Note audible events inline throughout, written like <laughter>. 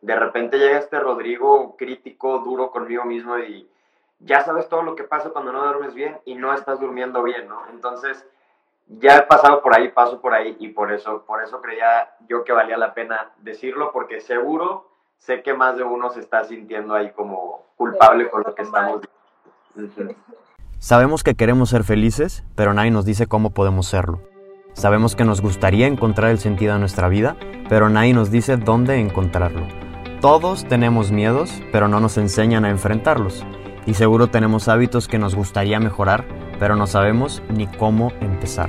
de repente llega este Rodrigo crítico, duro conmigo mismo y ya sabes todo lo que pasa cuando no duermes bien y no estás durmiendo bien, ¿no? Entonces, ya he pasado por ahí, paso por ahí y por eso, por eso creía yo que valía la pena decirlo, porque seguro sé que más de uno se está sintiendo ahí como culpable con lo que estamos diciendo. Sabemos que queremos ser felices, pero nadie nos dice cómo podemos serlo. Sabemos que nos gustaría encontrar el sentido de nuestra vida, pero nadie nos dice dónde encontrarlo. Todos tenemos miedos, pero no nos enseñan a enfrentarlos. Y seguro tenemos hábitos que nos gustaría mejorar, pero no sabemos ni cómo empezar.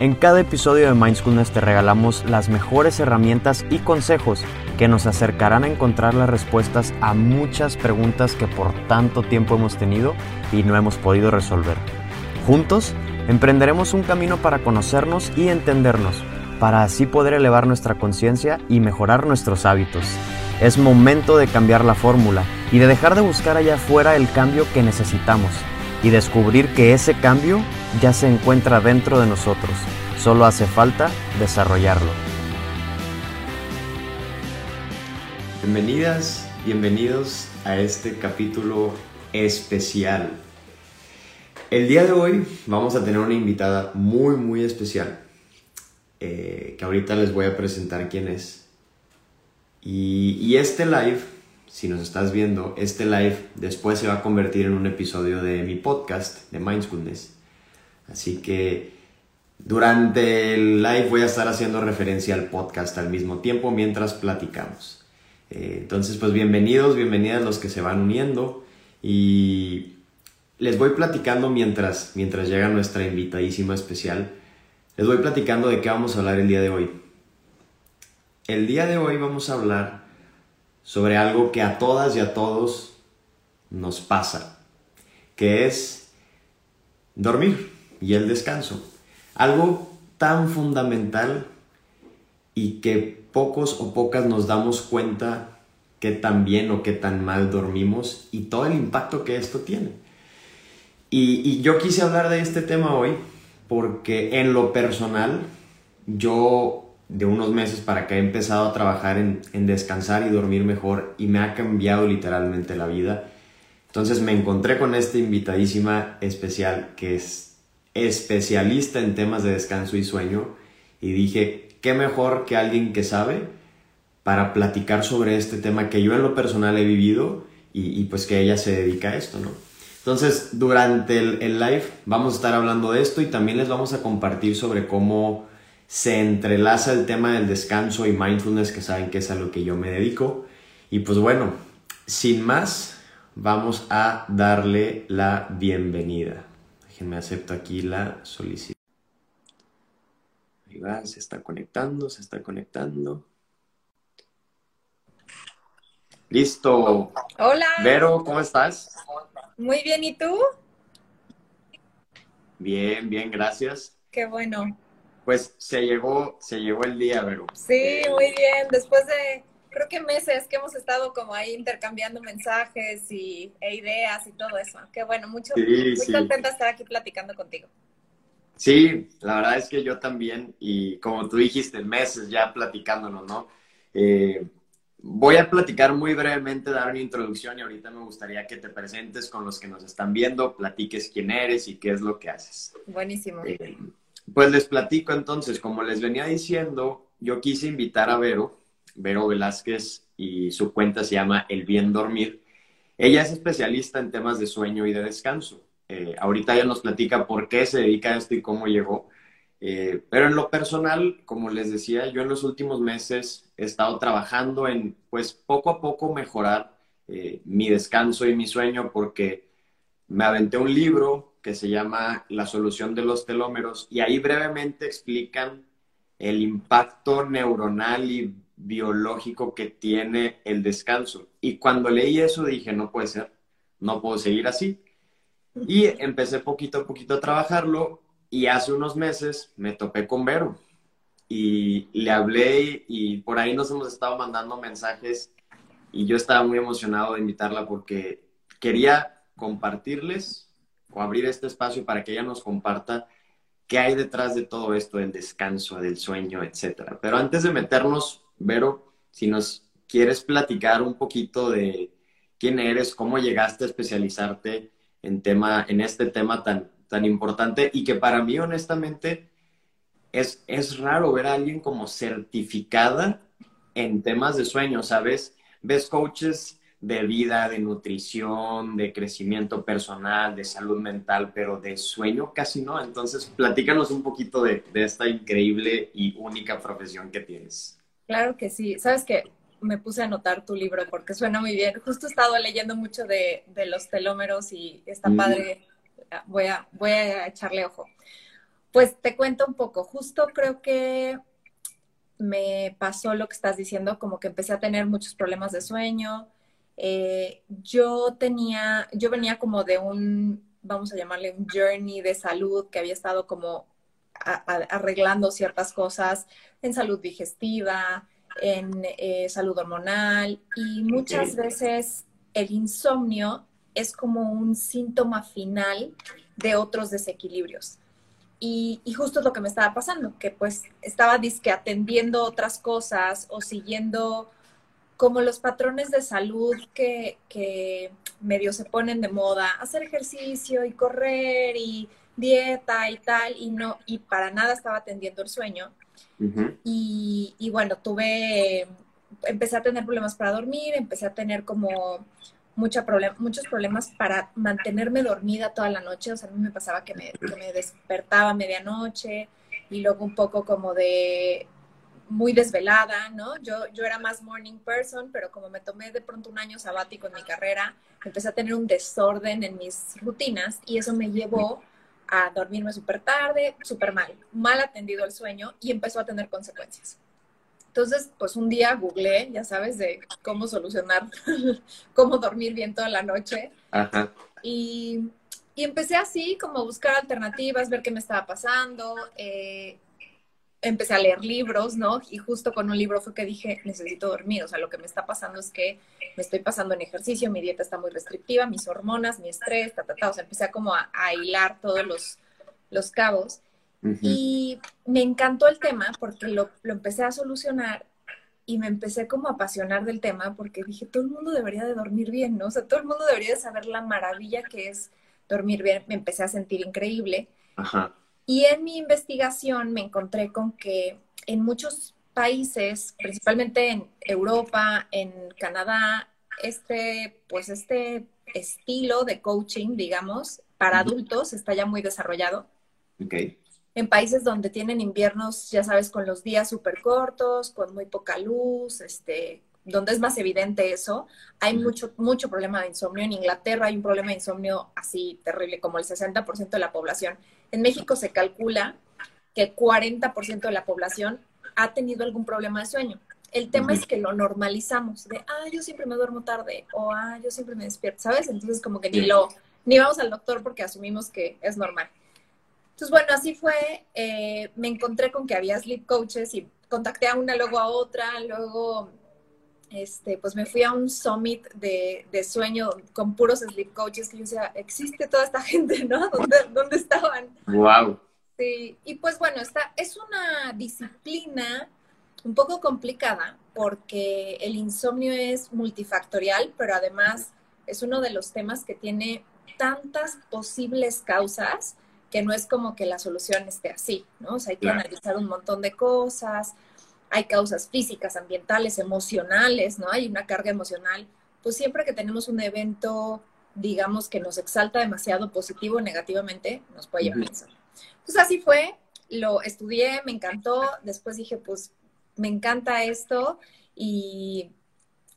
En cada episodio de Mindfulness te regalamos las mejores herramientas y consejos que nos acercarán a encontrar las respuestas a muchas preguntas que por tanto tiempo hemos tenido y no hemos podido resolver. Juntos, emprenderemos un camino para conocernos y entendernos, para así poder elevar nuestra conciencia y mejorar nuestros hábitos. Es momento de cambiar la fórmula y de dejar de buscar allá afuera el cambio que necesitamos y descubrir que ese cambio ya se encuentra dentro de nosotros. Solo hace falta desarrollarlo. Bienvenidas, bienvenidos a este capítulo especial. El día de hoy vamos a tener una invitada muy, muy especial, eh, que ahorita les voy a presentar quién es. Y, y este live si nos estás viendo, este live después se va a convertir en un episodio de mi podcast de Mindfulness. Así que durante el live voy a estar haciendo referencia al podcast al mismo tiempo mientras platicamos. Eh, entonces, pues bienvenidos, bienvenidas los que se van uniendo y les voy platicando mientras, mientras llega nuestra invitadísima especial. Les voy platicando de qué vamos a hablar el día de hoy. El día de hoy vamos a hablar sobre algo que a todas y a todos nos pasa, que es dormir y el descanso. Algo tan fundamental y que pocos o pocas nos damos cuenta que tan bien o que tan mal dormimos y todo el impacto que esto tiene. Y, y, yo quise hablar de este tema hoy porque en lo personal yo de unos meses para que he empezado a trabajar en, descansar y dormir mejor y me ha cambiado literalmente la vida. Entonces me encontré con esta invitadísima especial que es especialista en temas de descanso y sueño y dije, qué mejor que alguien que sabe para platicar sobre este tema que yo en lo personal he vivido y, pues que ella se dedica a esto, ¿no? Entonces, durante el, el live vamos a estar hablando de esto y también les vamos a compartir sobre cómo se entrelaza el tema del descanso y mindfulness, que saben que es a lo que yo me dedico. Y pues bueno, sin más, vamos a darle la bienvenida. Déjenme acepto aquí la solicitud. Ahí va, se está conectando, se está conectando. Listo. Hola. Vero, ¿cómo estás? Muy bien, ¿y tú? Bien, bien, gracias. Qué bueno pues se llegó, se llegó el día, Vero. Sí, muy bien. Después de, creo que meses que hemos estado como ahí intercambiando mensajes y, e ideas y todo eso. Qué bueno, mucho, muy contenta de estar aquí platicando contigo. Sí, la verdad es que yo también, y como tú dijiste, meses ya platicándonos, ¿no? Eh, voy a platicar muy brevemente, dar una introducción y ahorita me gustaría que te presentes con los que nos están viendo, platiques quién eres y qué es lo que haces. Buenísimo. Eh, pues les platico entonces, como les venía diciendo, yo quise invitar a Vero, Vero Velázquez, y su cuenta se llama El Bien Dormir. Ella es especialista en temas de sueño y de descanso. Eh, ahorita ella nos platica por qué se dedica a esto y cómo llegó. Eh, pero en lo personal, como les decía, yo en los últimos meses he estado trabajando en, pues, poco a poco mejorar eh, mi descanso y mi sueño porque me aventé un libro que se llama La solución de los telómeros y ahí brevemente explican el impacto neuronal y biológico que tiene el descanso. Y cuando leí eso dije, no puede ser, no puedo seguir así. Y empecé poquito a poquito a trabajarlo y hace unos meses me topé con Vero y le hablé y por ahí nos hemos estado mandando mensajes y yo estaba muy emocionado de invitarla porque quería compartirles o abrir este espacio para que ella nos comparta qué hay detrás de todo esto del descanso, del sueño, etcétera. Pero antes de meternos, Vero, si nos ¿quieres platicar un poquito de quién eres, cómo llegaste a especializarte en, tema, en este tema tan, tan importante y que para mí honestamente es, es raro ver a alguien como certificada en temas de sueño, ¿sabes? Ves coaches de vida, de nutrición, de crecimiento personal, de salud mental, pero de sueño casi no. Entonces, platícanos un poquito de, de esta increíble y única profesión que tienes. Claro que sí. Sabes que me puse a anotar tu libro porque suena muy bien. Justo he estado leyendo mucho de, de los telómeros y está mm. padre. Voy a, voy a echarle ojo. Pues te cuento un poco. Justo creo que me pasó lo que estás diciendo, como que empecé a tener muchos problemas de sueño. Eh, yo tenía, yo venía como de un, vamos a llamarle un journey de salud que había estado como arreglando ciertas cosas en salud digestiva, en eh, salud hormonal y muchas veces el insomnio es como un síntoma final de otros desequilibrios. Y, justo es lo que me estaba pasando, que pues estaba disque atendiendo otras cosas o siguiendo como los patrones de salud que, que medio se ponen de moda, hacer ejercicio y correr y dieta y tal, y no, y para nada estaba atendiendo el sueño y, bueno, tuve, empecé a tener problemas para dormir, empecé a tener como mucha muchos problemas para mantenerme dormida toda la noche. O sea, a mí me pasaba que me, despertaba a medianoche y luego un poco como de muy desvelada, ¿no? Yo, yo era más morning person, pero como me tomé de pronto un año sabático en mi carrera, empecé a tener un desorden en mis rutinas y eso me llevó a dormirme súper tarde, súper mal, mal atendido el sueño y empezó a tener consecuencias. Entonces, pues un día googleé, ya sabes, de cómo solucionar, <laughs> cómo dormir bien toda la noche. Y, y, empecé así, como a buscar alternativas, ver qué me estaba pasando. Eh, empecé a leer libros, ¿no? Y justo con un libro fue que dije, necesito dormir. O sea, lo que me está pasando es que me estoy pasando en ejercicio, mi dieta está muy restrictiva, mis hormonas, mi estrés, ta, ta, ta. O sea, empecé a como a, hilar todos los, los cabos. Y me encantó el tema porque lo, lo, empecé a solucionar y me empecé como a apasionar del tema porque dije, todo el mundo debería de dormir bien, ¿no? O sea, todo el mundo debería de saber la maravilla que es dormir bien. Me empecé a sentir increíble. Ajá. Y en mi investigación me encontré con que en muchos países, principalmente en Europa, en Canadá, este, pues este estilo de coaching, digamos, para adultos está ya muy desarrollado. Okay. En países donde tienen inviernos, ya sabes, con los días súper cortos, con muy poca luz, este, donde es más evidente eso, hay mucho, mucho problema de insomnio. En Inglaterra hay un problema de insomnio así terrible, como el 60% de la población. En México se calcula que 40% de la población ha tenido algún problema de sueño. El tema es que lo normalizamos, de, ah, yo siempre me duermo tarde, o ah, yo siempre me despierto, ¿sabes? Entonces como que ni lo, ni vamos al doctor porque asumimos que es normal. Entonces, bueno, así fue, eh, me encontré con que había sleep coaches y contacté a una, luego a otra, luego este, pues me fui a un summit de, sueño con puros sleep coaches que yo decía, existe toda esta <laughs> gente, ¿no? ¿Dónde, estaban? Wow. Sí, y pues bueno, esta es una disciplina un poco complicada porque el insomnio es multifactorial, pero además es uno de los temas que tiene tantas posibles causas que no es como que la solución esté así, ¿no? O sea, hay que analizar un montón de cosas, hay causas físicas, ambientales, emocionales, ¿no? Hay una carga emocional. Pues siempre que tenemos un evento, digamos, que nos exalta demasiado positivo o negativamente, nos puede llevar a pensar. Pues así fue, lo estudié, me encantó, después dije, pues me encanta esto y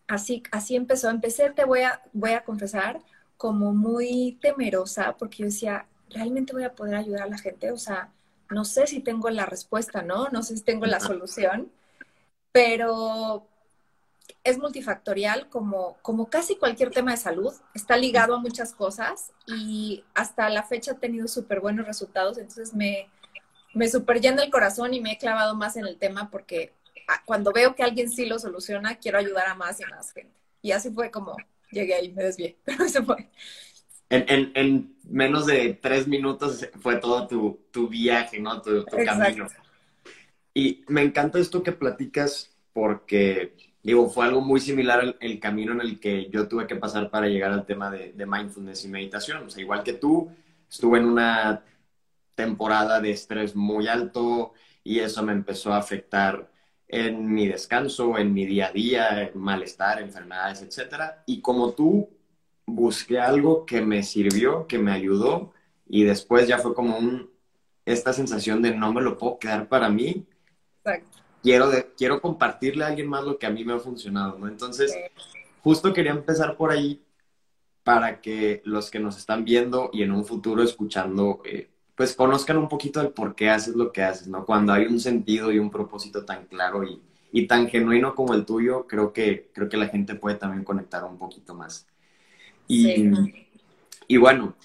así, así empezó. Empecé, te voy a, voy a confesar, como muy temerosa, porque yo decía, ¿realmente voy a poder ayudar a la gente? O sea, no sé si tengo la respuesta, ¿no? No sé si tengo la solución pero es multifactorial como, como casi cualquier tema de salud, está ligado a muchas cosas y hasta la fecha ha tenido súper buenos resultados, entonces me, me súper llena el corazón y me he clavado más en el tema porque ah, cuando veo que alguien sí lo soluciona, quiero ayudar a más y más gente. Y así fue como llegué ahí, me desvié, <laughs> pero se fue. En, en, menos de tres minutos fue todo tu, tu viaje, ¿no? Tu, tu camino. Y me encanta esto que platicas porque digo, fue algo muy similar el, camino en el que yo tuve que pasar para llegar al tema de, de mindfulness y meditación. O sea, igual que tú, estuve en una temporada de estrés muy alto y eso me empezó a afectar en mi descanso, en mi día a día, malestar, enfermedades, etc. Y como tú, busqué algo que me sirvió, que me ayudó y después ya fue como un, esta sensación de no me lo puedo quedar para mí. Quiero, de, quiero compartirle a alguien más lo que a mí me ha funcionado, ¿no? Entonces, justo quería empezar por ahí para que los que nos están viendo y en un futuro escuchando, eh, pues conozcan un poquito del por qué haces lo que haces, ¿no? Cuando hay un sentido y un propósito tan claro y, y tan genuino como el tuyo, creo que, creo que la gente puede también conectar un poquito más. Y, y bueno,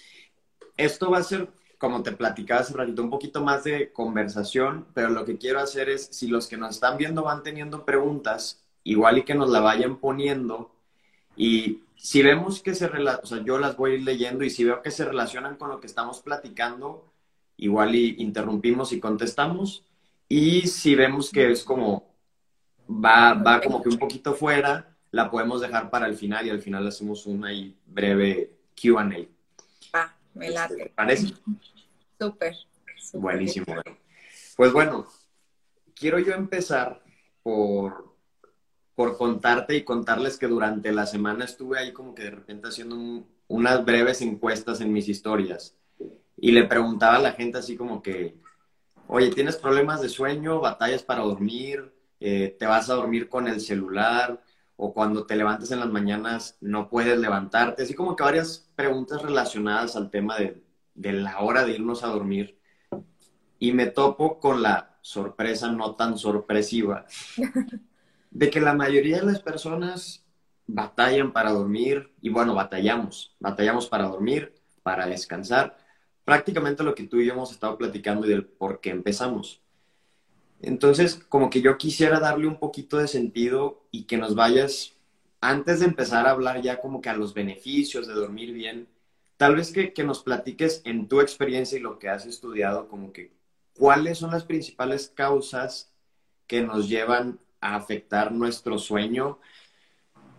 esto va a ser, como te platicaba hace ratito, un poquito más de conversación, pero lo que quiero hacer es, si los que nos están viendo van teniendo preguntas, igual y que nos la vayan poniendo y si vemos que se, o sea, yo las voy a ir leyendo y si veo que se relacionan con lo que estamos platicando, igual y interrumpimos y contestamos. Y si vemos que es como, va, va como que un poquito fuera, la podemos dejar para el final y al final hacemos una breve QA. Me late. ¿Parece? Súper. Buenísimo. Pues bueno, quiero yo empezar por, por contarte y contarles que durante la semana estuve ahí como que de repente haciendo unas breves encuestas en mis historias y le preguntaba a la gente así como que, oye, ¿tienes problemas de sueño, batallas para dormir, eh, te vas a dormir con el celular o cuando te levantes en las mañanas no puedes levantarte? Así como que varias preguntas relacionadas al tema de, de la hora de irnos a dormir. Y me topo con la sorpresa no tan sorpresiva <laughs> de que la mayoría de las personas batallan para dormir y bueno, batallamos, batallamos para dormir, para descansar, prácticamente lo que tú y yo hemos estado platicando y del por qué empezamos. Entonces, como que yo quisiera darle un poquito de sentido y que nos vayas, antes de empezar a hablar ya como que a los beneficios de dormir bien, tal vez que, que nos platiques en tu experiencia y lo que has estudiado, como que cuáles son las principales causas que nos llevan a afectar nuestro sueño,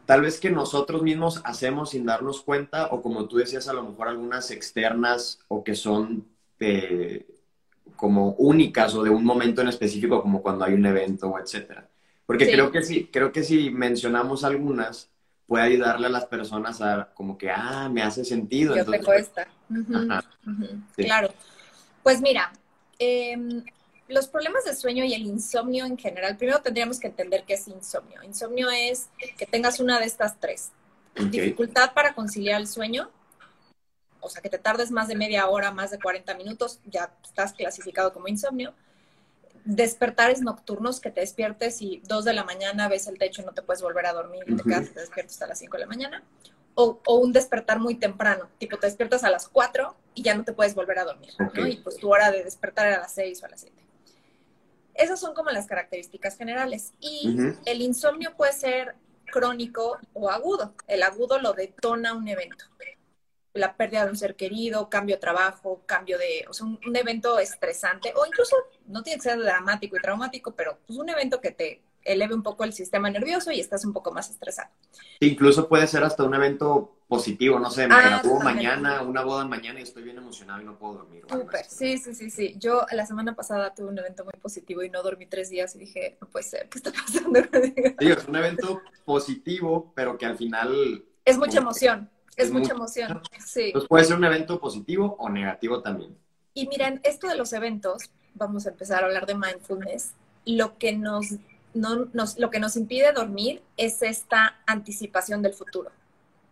tal vez que nosotros mismos hacemos sin darnos cuenta, o como tú decías, a lo mejor algunas externas o que son como únicas o de un momento en específico, como cuando hay un evento o etcétera. Porque creo que sí, creo que si mencionamos algunas, puede ayudarle a las personas a como que, ah, me hace sentido. Yo te cuesta. Claro. Pues mira, eh, los problemas de sueño y el insomnio en general, primero tendríamos que entender qué es insomnio. Insomnio es que tengas una de estas tres. Dificultad para conciliar el sueño, o sea, que te tardes más de media hora, más de 40 minutos, ya estás clasificado como insomnio. Despertares nocturnos, que te despiertes y dos de la mañana ves el techo y no te puedes volver a dormir y te quedas te despiertas hasta las 5 de la mañana. O, un despertar muy temprano, tipo te despiertas a las 4 y ya no te puedes volver a dormir, ¿no? Y pues tu hora de despertar era a las 6 o a las 7. Esas son como las características generales. Y el insomnio puede ser crónico o agudo. El agudo lo detona un evento. La pérdida de un ser querido, cambio de trabajo, cambio de, o sea, un, evento estresante, o incluso no tiene que ser dramático y traumático, pero pues un evento que te eleve un poco el sistema nervioso y estás un poco más estresado. Incluso puede ser hasta un evento positivo, no sé, me ah, mañana, una boda mañana y estoy bien emocionado y no puedo dormir. Súper, sí, sí, sí, sí. Yo la semana pasada tuve un evento muy positivo y no dormí tres días y dije, no puede ser, ¿qué está pasando? Sí, es un evento positivo, pero que al final... Es mucha emoción, es, mucha emoción, sí. Entonces puede ser un evento positivo o negativo también. Y miren, esto de los eventos, vamos a empezar a hablar de mindfulness, lo que nos, no, nos, lo que nos impide dormir es esta anticipación del futuro.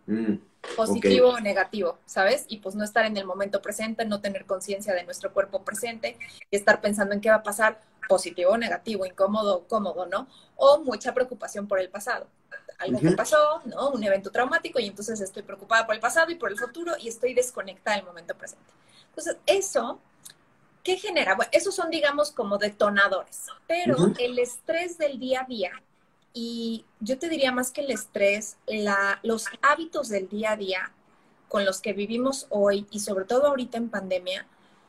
Mm, positivo o negativo, ¿sabes? Y pues no estar en el momento presente, no tener conciencia de nuestro cuerpo presente y estar pensando en qué va a pasar, positivo o negativo, incómodo, cómodo, ¿no? O mucha preocupación por el pasado. Algo que pasó, ¿no? Un evento traumático y entonces estoy preocupada por el pasado y por el futuro y estoy desconectada del momento presente. Entonces, eso, ¿qué genera? Bueno, esos son, digamos, como detonadores, pero el estrés del día a día y yo te diría más que el estrés, la, los hábitos del día a día con los que vivimos hoy y sobre todo ahorita en pandemia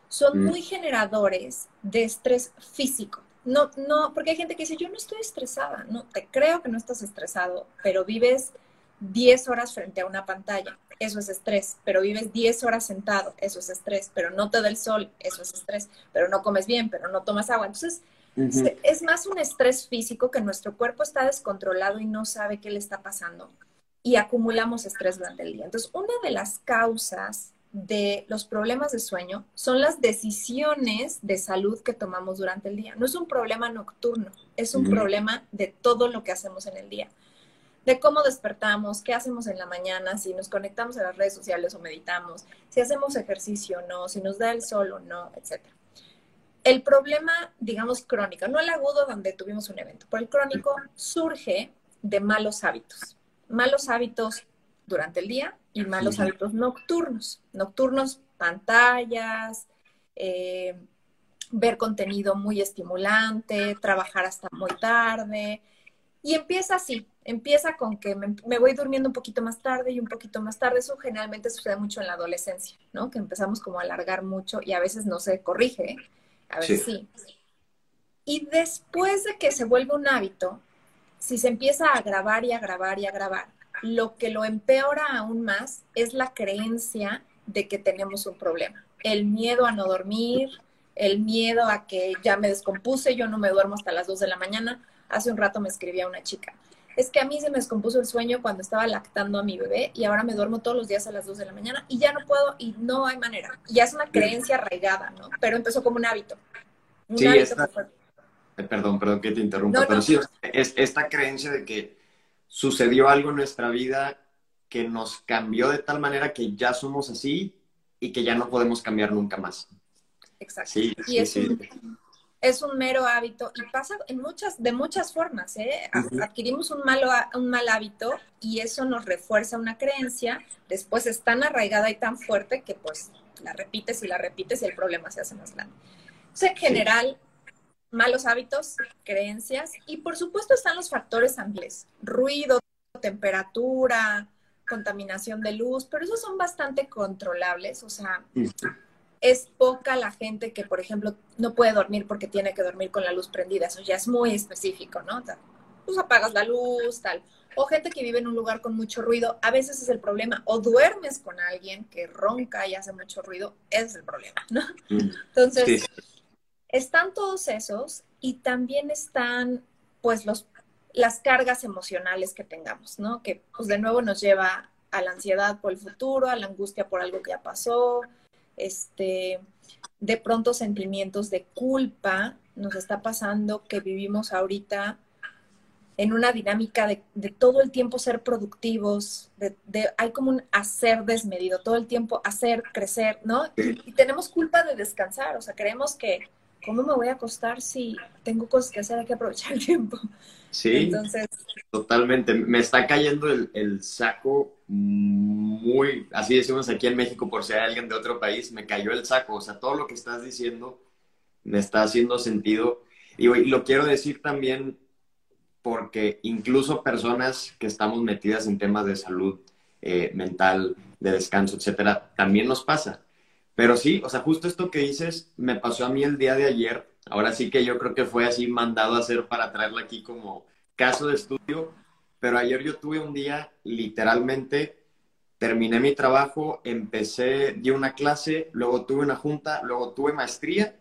son muy generadores de estrés físico. No, no, porque hay gente que dice, yo no estoy estresada, no, te creo que no estás estresado, pero vives 10 horas frente a una pantalla, eso es estrés, pero vives 10 horas sentado, eso es estrés, pero no te da el sol, eso es estrés, pero no comes bien, pero no tomas agua. Entonces, es más un estrés físico que nuestro cuerpo está descontrolado y no sabe qué le está pasando y acumulamos estrés durante el día. Entonces, una de las causas de los problemas de sueño son las decisiones de salud que tomamos durante el día. No es un problema nocturno, es un problema de todo lo que hacemos en el día. De cómo despertamos, qué hacemos en la mañana, si nos conectamos a las redes sociales o meditamos, si hacemos ejercicio o no, si nos da el sol o no, etc. El problema, digamos, crónico, no el agudo donde tuvimos un evento, pero el crónico surge de malos hábitos. Malos hábitos durante el día y malos hábitos nocturnos. Nocturnos, pantallas, eh, ver contenido muy estimulante, trabajar hasta muy tarde. Y empieza así, empieza con que me, voy durmiendo un poquito más tarde y un poquito más tarde. Eso generalmente sucede mucho en la adolescencia, ¿no? Que empezamos como a alargar mucho y a veces no se corrige, a veces sí. Y después de que se vuelve un hábito, si se empieza a agravar y agravar y agravar, lo que lo empeora aún más es la creencia de que tenemos un problema. El miedo a no dormir, el miedo a que ya me descompuse, yo no me duermo hasta las 2 de la mañana. Hace un rato me escribía una chica. Es que a mí se me descompuso el sueño cuando estaba lactando a mi bebé y ahora me duermo todos los días a las 2 de la mañana y ya no puedo y no hay manera. Ya es una creencia arraigada, ¿no? Pero empezó como un hábito. Un sí, hábito eh, Perdón, perdón que te interrumpa, pero sí, es esta creencia de que sucedió algo en nuestra vida que nos cambió de tal manera que ya somos así y que ya no podemos cambiar nunca más. Exacto. Sí, y es, Un, es, Un, mero hábito y pasa en muchas, de muchas formas. ¿eh? Adquirimos un, malo, un mal hábito y eso nos refuerza una creencia, después es tan arraigada y tan fuerte que pues la repites y la repites y el problema se hace más grande. Entonces, en general, malos hábitos, creencias y por supuesto están los factores ambientales, ruido, temperatura, contaminación de luz, pero esos son bastante controlables, o sea, es poca la gente que, por ejemplo, no puede dormir porque tiene que dormir con la luz prendida, eso ya es muy específico, ¿no? pues apagas la luz, tal. O gente que vive en un lugar con mucho ruido, a veces es el problema. O duermes con alguien que ronca y hace mucho ruido, ese es el problema, ¿no? Entonces, están todos esos y también están pues los, las cargas emocionales que tengamos, ¿no? Que pues de nuevo nos lleva a la ansiedad por el futuro, a la angustia por algo que ya pasó, este, de pronto sentimientos de culpa, nos está pasando que vivimos ahorita en una dinámica de, todo el tiempo ser productivos, de, hay como un hacer desmedido, todo el tiempo hacer, crecer, ¿no? y tenemos culpa de descansar, o sea, creemos que ¿cómo me voy a acostar si tengo cosas que hacer? Hay que aprovechar el tiempo. Sí, Entonces... totalmente. Me está cayendo el, saco muy, así decimos aquí en México, por si hay alguien de otro país, me cayó el saco. O sea, todo lo que estás diciendo me está haciendo sentido. Y, lo quiero decir también porque incluso personas que estamos metidas en temas de salud eh, mental, de descanso, etcétera, también nos pasa. Pero sí, o sea, justo esto que dices me pasó a mí el día de ayer. Ahora sí que yo creo que fue así mandado a hacer para traerlo aquí como caso de estudio. Pero ayer yo tuve un día, literalmente, terminé mi trabajo, empecé, di una clase, luego tuve una junta, luego tuve maestría.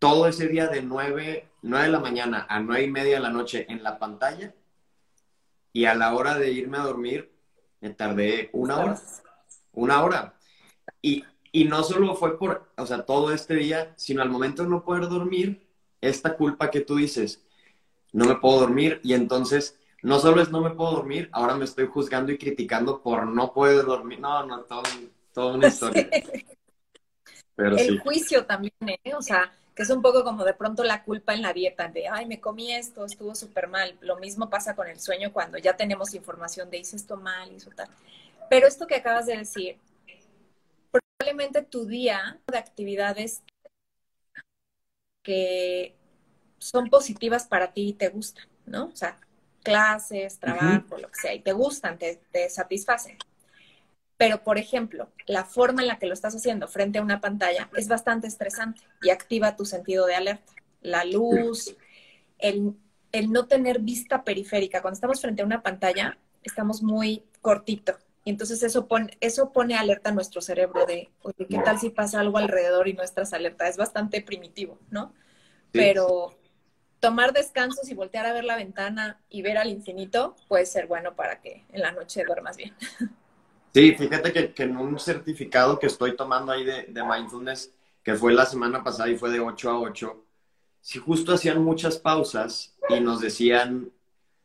Todo ese día de 9, 9 de la mañana a 9 y media de la noche en la pantalla. Y a la hora de irme a dormir, me tardé una hora. Una hora. Y y no solo fue por, o sea, todo este día, sino al momento de no poder dormir, esta culpa que tú dices, no me puedo dormir y entonces no solo es no me puedo dormir, ahora me estoy juzgando y criticando por no poder dormir. No, no, todo, toda una historia. Pero el juicio también, ¿eh? O sea, que es un poco como de pronto la culpa en la dieta, de, ay, me comí esto, estuvo súper mal. Lo mismo pasa con el sueño cuando ya tenemos información de hice esto mal, hizo tal. Pero esto que acabas de decir, probablemente tu día de actividades que son positivas para ti y te gustan, ¿no? O sea, clases, trabajo, lo que sea, y te gustan, te, te satisfacen. Pero, por ejemplo, la forma en la que lo estás haciendo frente a una pantalla es bastante estresante y activa tu sentido de alerta. la luz, el, el no tener vista periférica. Cuando estamos frente a una pantalla, estamos muy cortito. Y entonces eso pone, eso pone alerta a nuestro cerebro de, oye, ¿qué tal si pasa algo alrededor y no estás alerta? Es bastante primitivo, ¿no? Pero tomar descansos y voltear a ver la ventana y ver al infinito puede ser bueno para que en la noche duermas bien. Sí, fíjate que, en un certificado que estoy tomando ahí de, de, mindfulness, que fue la semana pasada y fue de 8 a 8, si justo hacían muchas pausas y nos decían,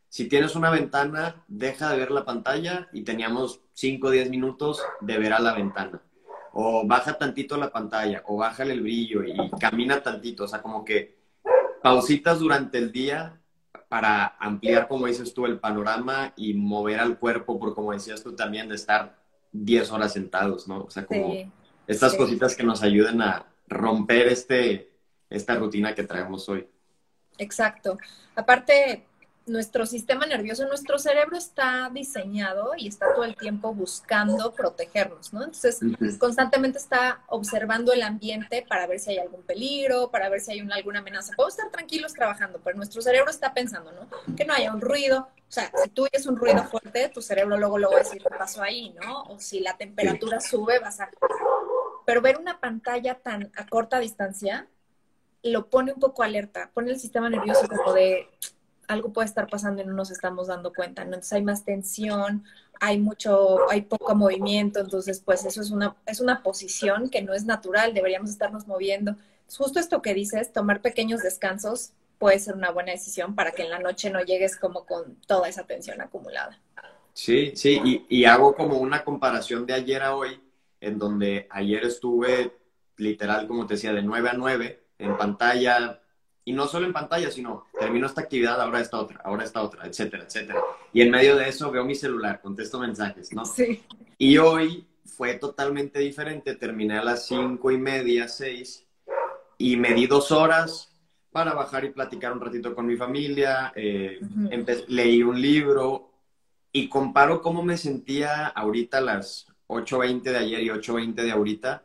si tienes una ventana, deja de ver la pantalla y teníamos 5 o 10 minutos de ver a la ventana. O baja tantito la pantalla, o bájale el brillo y camina tantito. O sea, como que pausitas durante el día para ampliar, como dices tú, el panorama y mover al cuerpo, por como decías tú también, de estar 10 horas sentados, ¿no? O sea, como estas cositas que nos ayuden a romper este, esta rutina que traemos hoy. Exacto. Aparte, nuestro sistema nervioso, nuestro cerebro está diseñado y está todo el tiempo buscando protegernos, ¿no? Entonces, constantemente está observando el ambiente para ver si hay algún peligro, para ver si hay alguna amenaza. Podemos estar tranquilos trabajando, pero nuestro cerebro está pensando, ¿no? Que no haya un ruido. O sea, si tú oyes un ruido fuerte, tu cerebro luego, luego va a decir qué pasó ahí, ¿no? O si la temperatura sube, vas a... Pero ver una pantalla tan a corta distancia lo pone un poco alerta, pone el sistema nervioso como de algo puede estar pasando y no nos estamos dando cuenta, Entonces hay más tensión, hay mucho, hay poco movimiento, entonces pues eso es una, es una posición que no es natural, deberíamos estarnos moviendo. Justo esto que dices, tomar pequeños descansos puede ser una buena decisión para que en la noche no llegues como con toda esa tensión acumulada. Sí, sí, y, y hago como una comparación de ayer a hoy, en donde ayer estuve literal, como te decía, de 9 a 9 en pantalla, y no solo en pantalla, sino termino esta actividad, ahora esta otra, ahora esta otra, etcétera, etcétera. Y en medio de eso veo mi celular, contesto mensajes, ¿no? Sí. Y hoy fue totalmente diferente. Terminé a las cinco y media, seis, y me di dos horas para bajar y platicar un ratito con mi familia. Eh, leí un libro y comparo cómo me sentía ahorita a las 8.20 de ayer y 8.20 de ahorita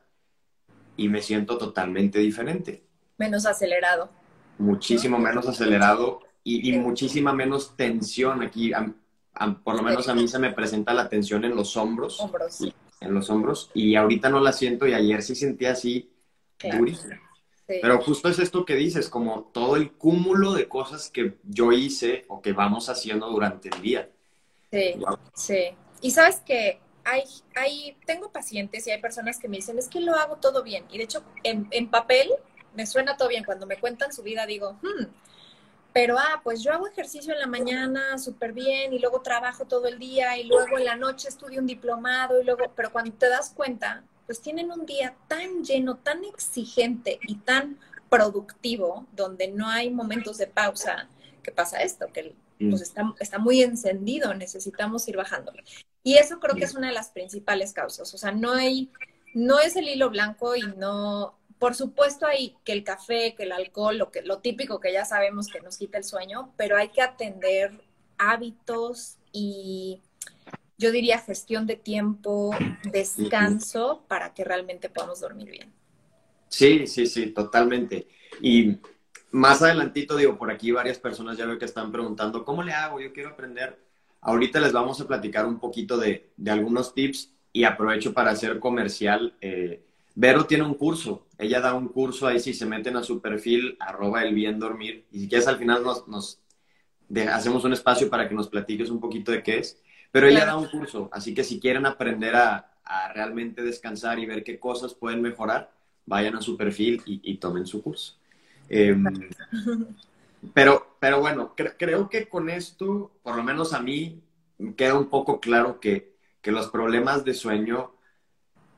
y me siento totalmente diferente. Menos acelerado muchísimo menos acelerado y, muchísima menos tensión aquí. por lo menos a mí se me presenta la tensión en los hombros. En los hombros. Y ahorita no la siento y ayer sí sentía así. Pero justo es esto que dices, como todo el cúmulo de cosas que yo hice o que vamos haciendo durante el día. Sí, sí. Y sabes que hay, hay, tengo pacientes y hay personas que me dicen, es que lo hago todo bien. Y de hecho, en, en papel me suena todo bien. Cuando me cuentan su vida digo, hmm, pero ah, pues yo hago ejercicio en la mañana súper bien y luego trabajo todo el día y luego en la noche estudio un diplomado y luego, pero cuando te das cuenta, pues tienen un día tan lleno, tan exigente y tan productivo, donde no hay momentos de pausa, que pasa esto, que pues está, está muy encendido, necesitamos ir bajándolo. Y eso creo que es una de las principales causas, o sea, no hay, no es el hilo blanco y no, por supuesto hay que el café, que el alcohol, lo, que, lo típico que ya sabemos que nos quita el sueño, pero hay que atender hábitos y yo diría gestión de tiempo, descanso, para que realmente podamos dormir bien. Sí, sí, sí, totalmente. Y más adelantito, digo, por aquí varias personas ya veo que están preguntando, ¿cómo le hago? Yo quiero aprender. Ahorita les vamos a platicar un poquito de, algunos tips y aprovecho para hacer comercial. Eh, Vero tiene un curso, ella da un curso, ahí si se meten a su perfil, arroba el bien dormir, y si quieres al final nos, nos hacemos un espacio para que nos platiques un poquito de qué es, pero ella da un curso, así que si quieren aprender a, realmente descansar y ver qué cosas pueden mejorar, vayan a su perfil y, tomen su curso. Em, pero, pero bueno, creo que con esto, por lo menos a mí, queda un poco claro que, que los problemas de sueño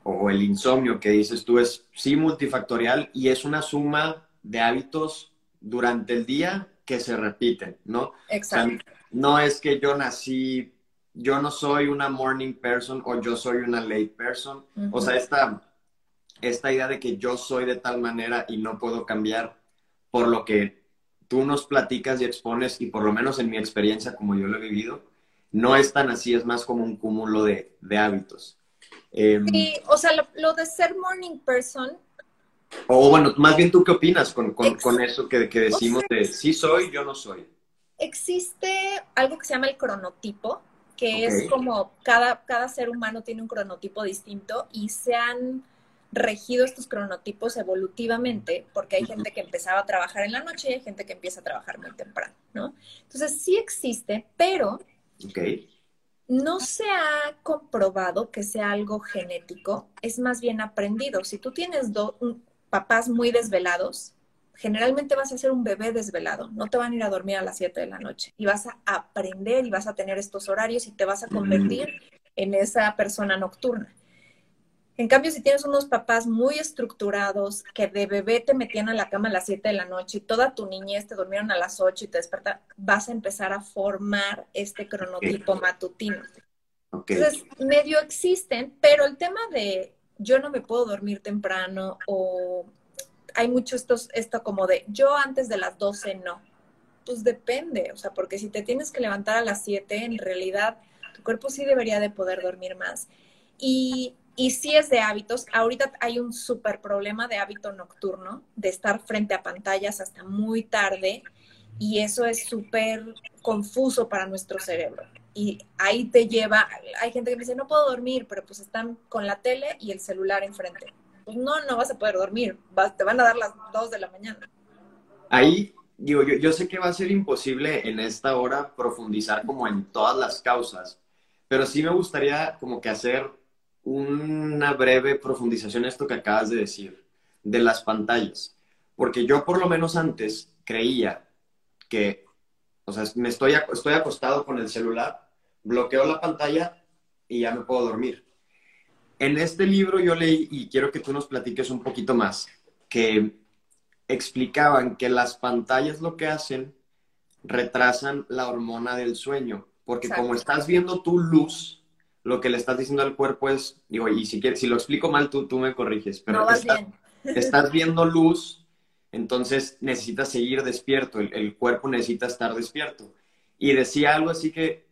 o el insomnio que dices tú es sí multifactorial y es una suma de hábitos durante el día que se repiten, ¿no? Exacto. no es que yo nací, yo no soy una morning person o yo soy una late person. O sea, esta, esta idea de que yo soy de tal manera y no puedo cambiar por lo que tú nos platicas y expones, y por lo menos en mi experiencia, como yo lo he vivido, no es tan así, es más como un cúmulo de, de hábitos. Em, sí, o sea, lo, de ser morning person O bueno, más bien tú qué opinas con, con, eso que, que decimos de sí soy, yo no soy. Existe algo que se llama el cronotipo, que es como cada, cada ser humano tiene un cronotipo distinto y se han regido estos cronotipos evolutivamente, porque hay gente que empezaba a trabajar en la noche y hay gente que empieza a trabajar muy temprano, ¿no? Entonces sí existe, pero no se ha comprobado que sea algo genético, es más bien aprendido. Si tú tienes dos papás muy desvelados, generalmente vas a ser un bebé desvelado, no te van a ir a dormir a las 7 de la noche y vas a aprender y vas a tener estos horarios y te vas a convertir en esa persona nocturna. En cambio, si tienes unos papás muy estructurados que de bebé te metían a la cama a las 7 de la noche y toda tu niñez te durmieron a las 8 y te despertaron, vas a empezar a formar este cronotipo matutino. Entonces, medio existen, pero el tema de yo no me puedo dormir temprano o hay mucho esto, esto como de yo antes de las 12 no. Pues depende, o sea, porque si te tienes que levantar a las 7, en realidad tu cuerpo sí debería de poder dormir más. Y y sí es de hábitos. Ahorita hay un súper problema de hábito nocturno, de estar frente a pantallas hasta muy tarde, y eso es súper confuso para nuestro cerebro. Y ahí te lleva, hay gente que me dice, no puedo dormir, pero pues están con la tele y el celular enfrente. Pues no, no vas a poder dormir, te van a dar las dos de la mañana. Ahí, digo, yo, yo sé que va a ser imposible en esta hora profundizar como en todas las causas, pero sí me gustaría como que hacer una breve profundización en esto que acabas de decir, de las pantallas. Porque yo por lo menos antes creía que, o sea, me estoy, estoy acostado con el celular, bloqueo la pantalla y ya me puedo dormir. En este libro yo leí, y quiero que tú nos platiques un poquito más, que explicaban que las pantallas lo que hacen, retrasan la hormona del sueño, porque como estás viendo tu luz, lo que le estás diciendo al cuerpo es, digo, y si, quieres, si lo explico mal, tú, tú me corriges, pero <laughs> estás, viendo luz, entonces necesitas seguir despierto, el, cuerpo necesita estar despierto. Y decía algo así que,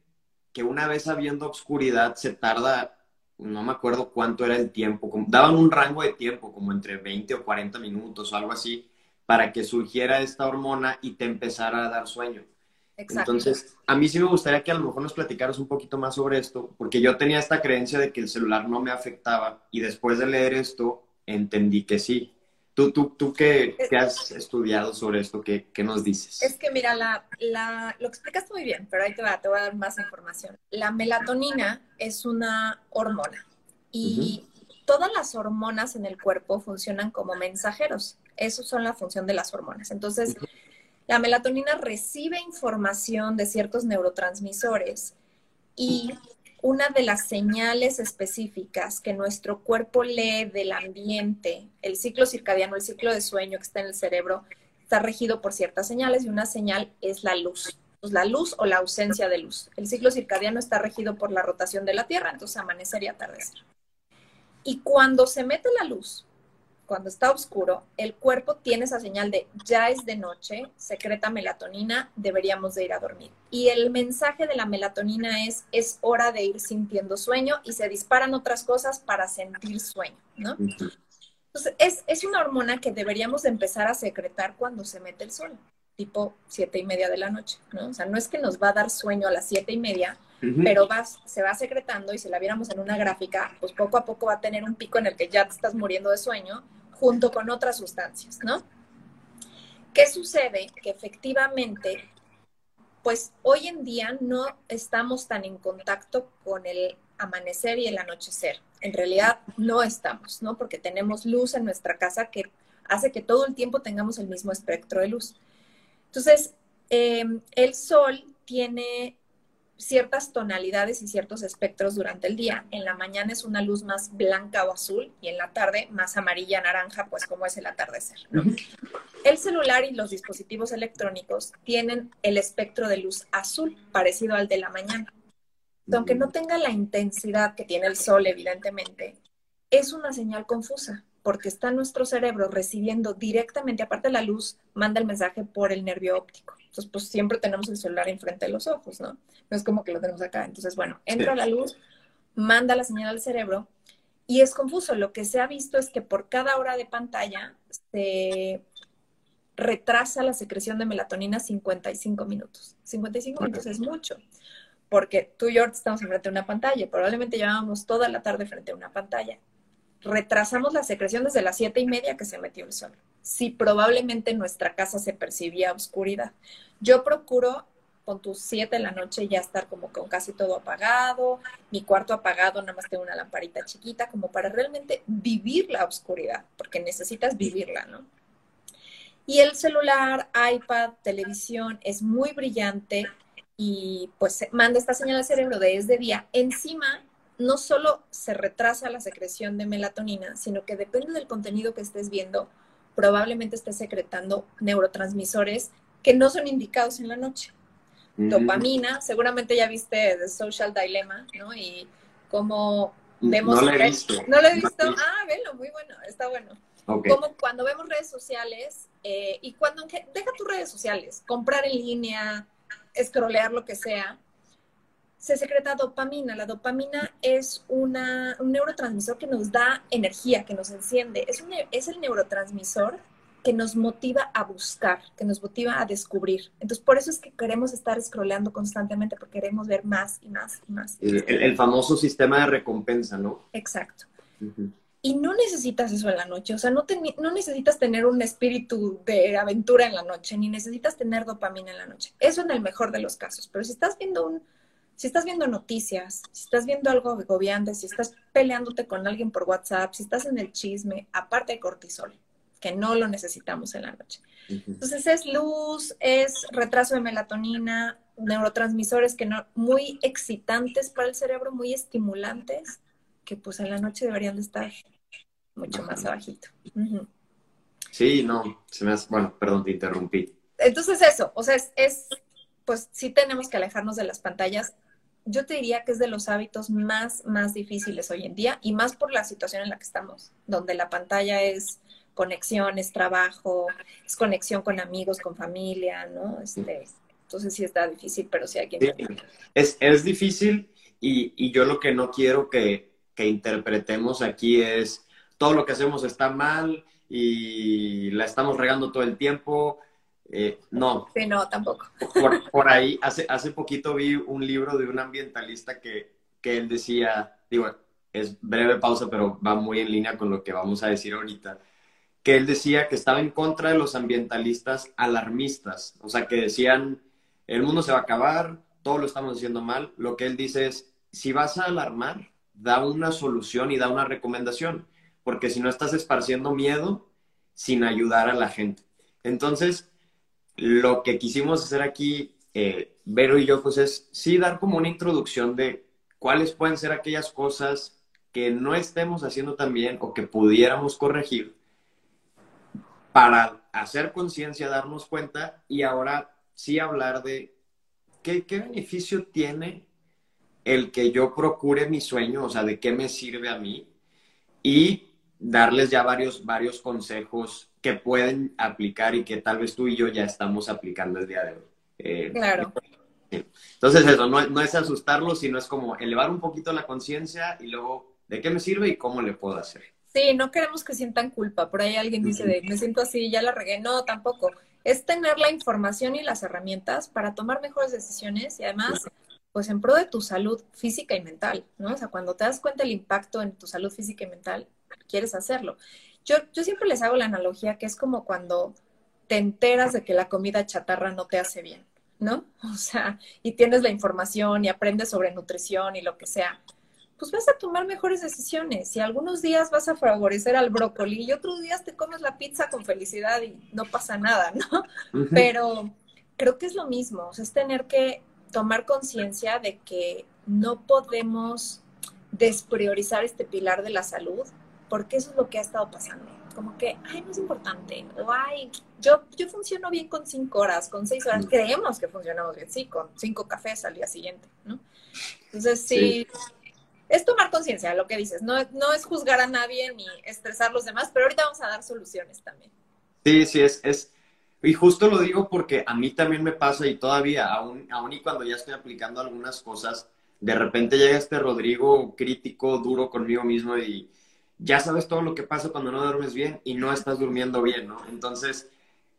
que una vez habiendo oscuridad se tarda, no me acuerdo cuánto era el tiempo, como, daban un rango de tiempo, como entre 20 o 40 minutos o algo así, para que surgiera esta hormona y te empezara a dar sueño. Entonces, a mí sí me gustaría que a lo mejor nos platicaras un poquito más sobre esto, porque yo tenía esta creencia de que el celular no me afectaba y después de leer esto entendí que sí. ¿Tú, tú, tú qué, has estudiado sobre esto? ¿Qué, ¿Qué, nos dices? Es que mira, la, la, lo explicaste muy bien, pero ahí te, va, te voy a dar más información. La melatonina es una hormona y todas las hormonas en el cuerpo funcionan como mensajeros. Eso son la función de las hormonas. Entonces, la melatonina recibe información de ciertos neurotransmisores y una de las señales específicas que nuestro cuerpo lee del ambiente, el ciclo circadiano, el ciclo de sueño que está en el cerebro, está regido por ciertas señales y una señal es la luz. Pues la luz o la ausencia de luz. El ciclo circadiano está regido por la rotación de la Tierra, entonces amanecer y atardecer. Y cuando se mete la luz, cuando está oscuro, el cuerpo tiene esa señal de ya es de noche, secreta melatonina, deberíamos de ir a dormir. Y el mensaje de la melatonina es es hora de ir sintiendo sueño y se disparan otras cosas para sentir sueño, ¿no? Entonces, es, es una hormona que deberíamos empezar a secretar cuando se mete el sol, tipo siete y media de la noche, ¿no? O sea, no es que nos va a dar sueño a las siete y media, pero vas, se va secretando y si la viéramos en una gráfica, pues poco a poco va a tener un pico en el que ya te estás muriendo de sueño junto con otras sustancias, ¿no? ¿Qué sucede? Que efectivamente, pues hoy en día no estamos tan en contacto con el amanecer y el anochecer. En realidad no estamos, ¿no? Porque tenemos luz en nuestra casa que hace que todo el tiempo tengamos el mismo espectro de luz. Entonces, eh, el sol tiene ciertas tonalidades y ciertos espectros durante el día. En la mañana es una luz más blanca o azul y en la tarde más amarilla, naranja, pues como es el atardecer. El celular y los dispositivos electrónicos tienen el espectro de luz azul, parecido al de la mañana. Aunque no tenga la intensidad que tiene el sol, evidentemente, es una señal confusa porque está nuestro cerebro recibiendo directamente, aparte de la luz, manda el mensaje por el nervio óptico. Entonces, pues siempre tenemos el celular enfrente de los ojos, ¿no? No es como que lo tenemos acá. Entonces, bueno, entra la luz, manda la señal al cerebro y es confuso. Lo que se ha visto es que por cada hora de pantalla se retrasa la secreción de melatonina 55 minutos. 55 minutos es mucho, porque tú y yo estamos frente a una pantalla, probablemente llevábamos toda la tarde frente a una pantalla. Retrasamos la secreción desde las siete y media que se metió el sol. Si probablemente en nuestra casa se percibía oscuridad. Yo procuro con tus 7 de la noche ya estar como con casi todo apagado, mi cuarto apagado, nada más tengo una lamparita chiquita, como para realmente vivir la oscuridad, porque necesitas vivirla, ¿no? Y el celular, iPad, televisión es muy brillante y pues manda esta señal al cerebro de es de día. Encima, no solo se retrasa la secreción de melatonina, sino que depende del contenido que estés viendo, probablemente estés secretando neurotransmisores que no son indicados en la noche dopamina. Seguramente ya viste The Social Dilemma, ¿no? Y cómo vemos... No lo he visto. No lo he visto. Ah, velo, muy bueno, está bueno. Como cuando vemos redes sociales eh, y cuando... Deja tus redes sociales, comprar en línea, scrollear lo que sea, se secreta dopamina. La dopamina es una, un neurotransmisor que nos da energía, que nos enciende. Es, un, es el neurotransmisor que nos motiva a buscar, que nos motiva a descubrir. Entonces, por eso es que queremos estar scrolleando constantemente, porque queremos ver más y más y más. El, famoso sistema de recompensa, ¿no? Exacto. Y no necesitas eso en la noche, o sea, no, no necesitas tener un espíritu de aventura en la noche, ni necesitas tener dopamina en la noche. Eso en el mejor de los casos. Pero si estás viendo un, si estás viendo noticias, si estás viendo algo agobiante, si estás peleándote con alguien por WhatsApp, si estás en el chisme, aparte de cortisol, que no lo necesitamos en la noche. Entonces es luz, es retraso de melatonina, neurotransmisores que no, muy excitantes para el cerebro, muy estimulantes, que pues en la noche deberían de estar mucho más abajito. Sí, no, se me hace, bueno, perdón, te interrumpí. Entonces eso, o sea, es, es, pues sí tenemos que alejarnos de las pantallas. Yo te diría que es de los hábitos más, más difíciles hoy en día y más por la situación en la que estamos, donde la pantalla es conexiones, trabajo, es conexión con amigos, con familia, ¿no? Este, entonces sí está difícil, pero sí hay que es, es, difícil y, y, yo lo que no quiero que, que, interpretemos aquí es todo lo que hacemos está mal y la estamos regando todo el tiempo. Eh, no. Sí, no, tampoco. Por, por, ahí, hace, hace poquito vi un libro de un ambientalista que, que él decía, digo, es breve pausa, pero va muy en línea con lo que vamos a decir ahorita que él decía que estaba en contra de los ambientalistas alarmistas, o sea, que decían, el mundo se va a acabar, todo lo estamos haciendo mal. Lo que él dice es, si vas a alarmar, da una solución y da una recomendación, porque si no estás esparciendo miedo sin ayudar a la gente. Entonces, lo que quisimos hacer aquí, eh, Vero y yo, pues es sí dar como una introducción de cuáles pueden ser aquellas cosas que no estemos haciendo tan bien o que pudiéramos corregir para hacer conciencia, darnos cuenta y ahora sí hablar de qué, qué beneficio tiene el que yo procure mi sueño, o sea, de qué me sirve a mí y darles ya varios, varios consejos que pueden aplicar y que tal vez tú y yo ya estamos aplicando el día de hoy. Eh, claro. Entonces eso, no, no es asustarlos, sino es como elevar un poquito la conciencia y luego de qué me sirve y cómo le puedo hacer. Sí, no queremos que sientan culpa. Por ahí alguien dice de, me siento así, ya la regué. No, tampoco. Es tener la información y las herramientas para tomar mejores decisiones y además, pues en pro de tu salud física y mental, ¿no? O sea, cuando te das cuenta del impacto en tu salud física y mental, quieres hacerlo. Yo, yo siempre les hago la analogía que es como cuando te enteras de que la comida chatarra no te hace bien, ¿no? <laughs> O sea, y tienes la información y aprendes sobre nutrición y lo que sea pues vas a tomar mejores decisiones. Y algunos días vas a favorecer al brócoli y otros días te comes la pizza con felicidad y no pasa nada, ¿no? Pero creo que es lo mismo, o sea, es tener que tomar conciencia de que no podemos despriorizar este pilar de la salud, porque eso es lo que ha estado pasando. Como que, ay, no es importante, o ay, yo, yo funciono bien con cinco horas, con seis horas, creemos que funcionamos bien, sí, con cinco cafés al día siguiente, ¿no? Entonces, sí es tomar conciencia de lo que dices, no, no es juzgar a nadie ni estresar a los demás, pero ahorita vamos a dar soluciones también. Sí, sí, es, es, y justo lo digo porque a mí también me pasa y todavía, aún, aún y cuando ya estoy aplicando algunas cosas, de repente llega este Rodrigo crítico, duro conmigo mismo y ya sabes todo lo que pasa cuando no duermes bien y no estás durmiendo bien, ¿no? Entonces,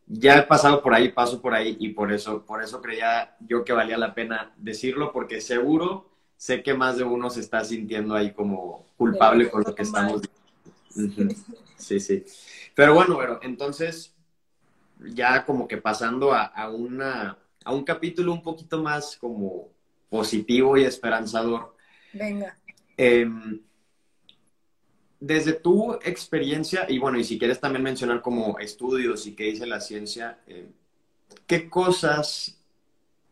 ya he pasado por ahí, paso por ahí y por eso, por eso creía yo que valía la pena decirlo, porque seguro sé que más de uno se está sintiendo ahí como culpable con lo que estamos diciendo. Sí, sí. Pero bueno, pero entonces, ya como que pasando a, una, a un capítulo un poquito más como positivo y esperanzador. Venga. Em, desde tu experiencia, y bueno, y si quieres también mencionar como estudios y qué dice la ciencia, eh, ¿qué cosas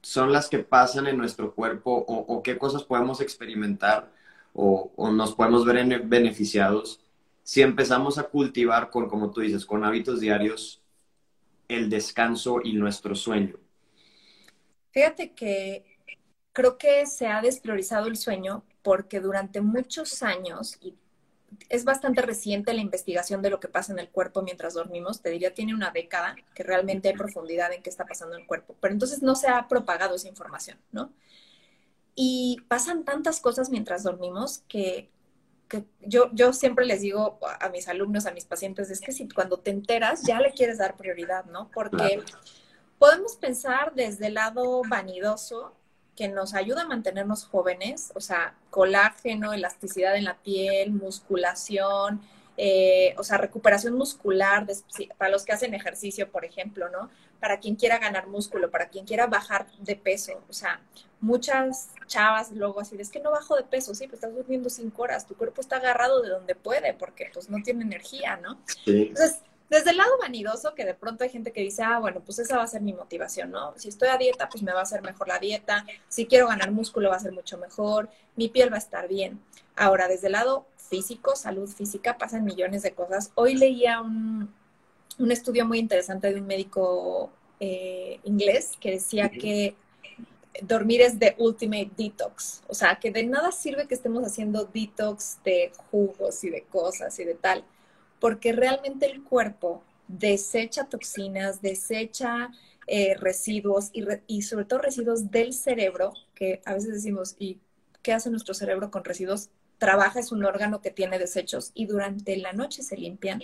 son las que pasan en nuestro cuerpo o, qué cosas podemos experimentar o, nos podemos ver beneficiados si empezamos a cultivar con, como tú dices, con hábitos diarios, el descanso y nuestro sueño? Fíjate que creo que se ha despriorizado el sueño porque durante muchos años, y es bastante reciente la investigación de lo que pasa en el cuerpo mientras dormimos. Te diría, tiene una década que realmente hay profundidad en qué está pasando en el cuerpo. Pero entonces no se ha propagado esa información, ¿no? Y pasan tantas cosas mientras dormimos que, yo, yo siempre les digo a mis alumnos, a mis pacientes, es que si cuando te enteras ya le quieres dar prioridad, ¿no? Porque podemos pensar desde el lado vanidoso que nos ayuda a mantenernos jóvenes, o sea, colágeno, elasticidad en la piel, musculación, eh, o sea, recuperación muscular para los que hacen ejercicio, por ejemplo, ¿no? Para quien quiera ganar músculo, para quien quiera bajar de peso, o sea, muchas chavas luego así, es que no bajo de peso, sí, pues estás durmiendo cinco horas, tu cuerpo está agarrado de donde puede, porque pues no tiene energía, ¿no? Sí. Entonces, desde el lado vanidoso, que de pronto hay gente que dice, ah, bueno, pues esa va a ser mi motivación, ¿no? Si estoy a dieta, pues me va a hacer mejor la dieta. Si quiero ganar músculo, va a ser mucho mejor. Mi piel va a estar bien. Ahora, desde el lado físico, salud física, pasan millones de cosas. Hoy leía un, estudio muy interesante de un médico eh, inglés que decía que dormir es the ultimate detox. O sea, que de nada sirve que estemos haciendo detox de jugos y de cosas y de tal porque realmente el cuerpo desecha toxinas, desecha eh, residuos y, sobre todo residuos del cerebro, que a veces decimos, ¿y qué hace nuestro cerebro con residuos? Trabaja, es un órgano que tiene desechos y durante la noche se limpian.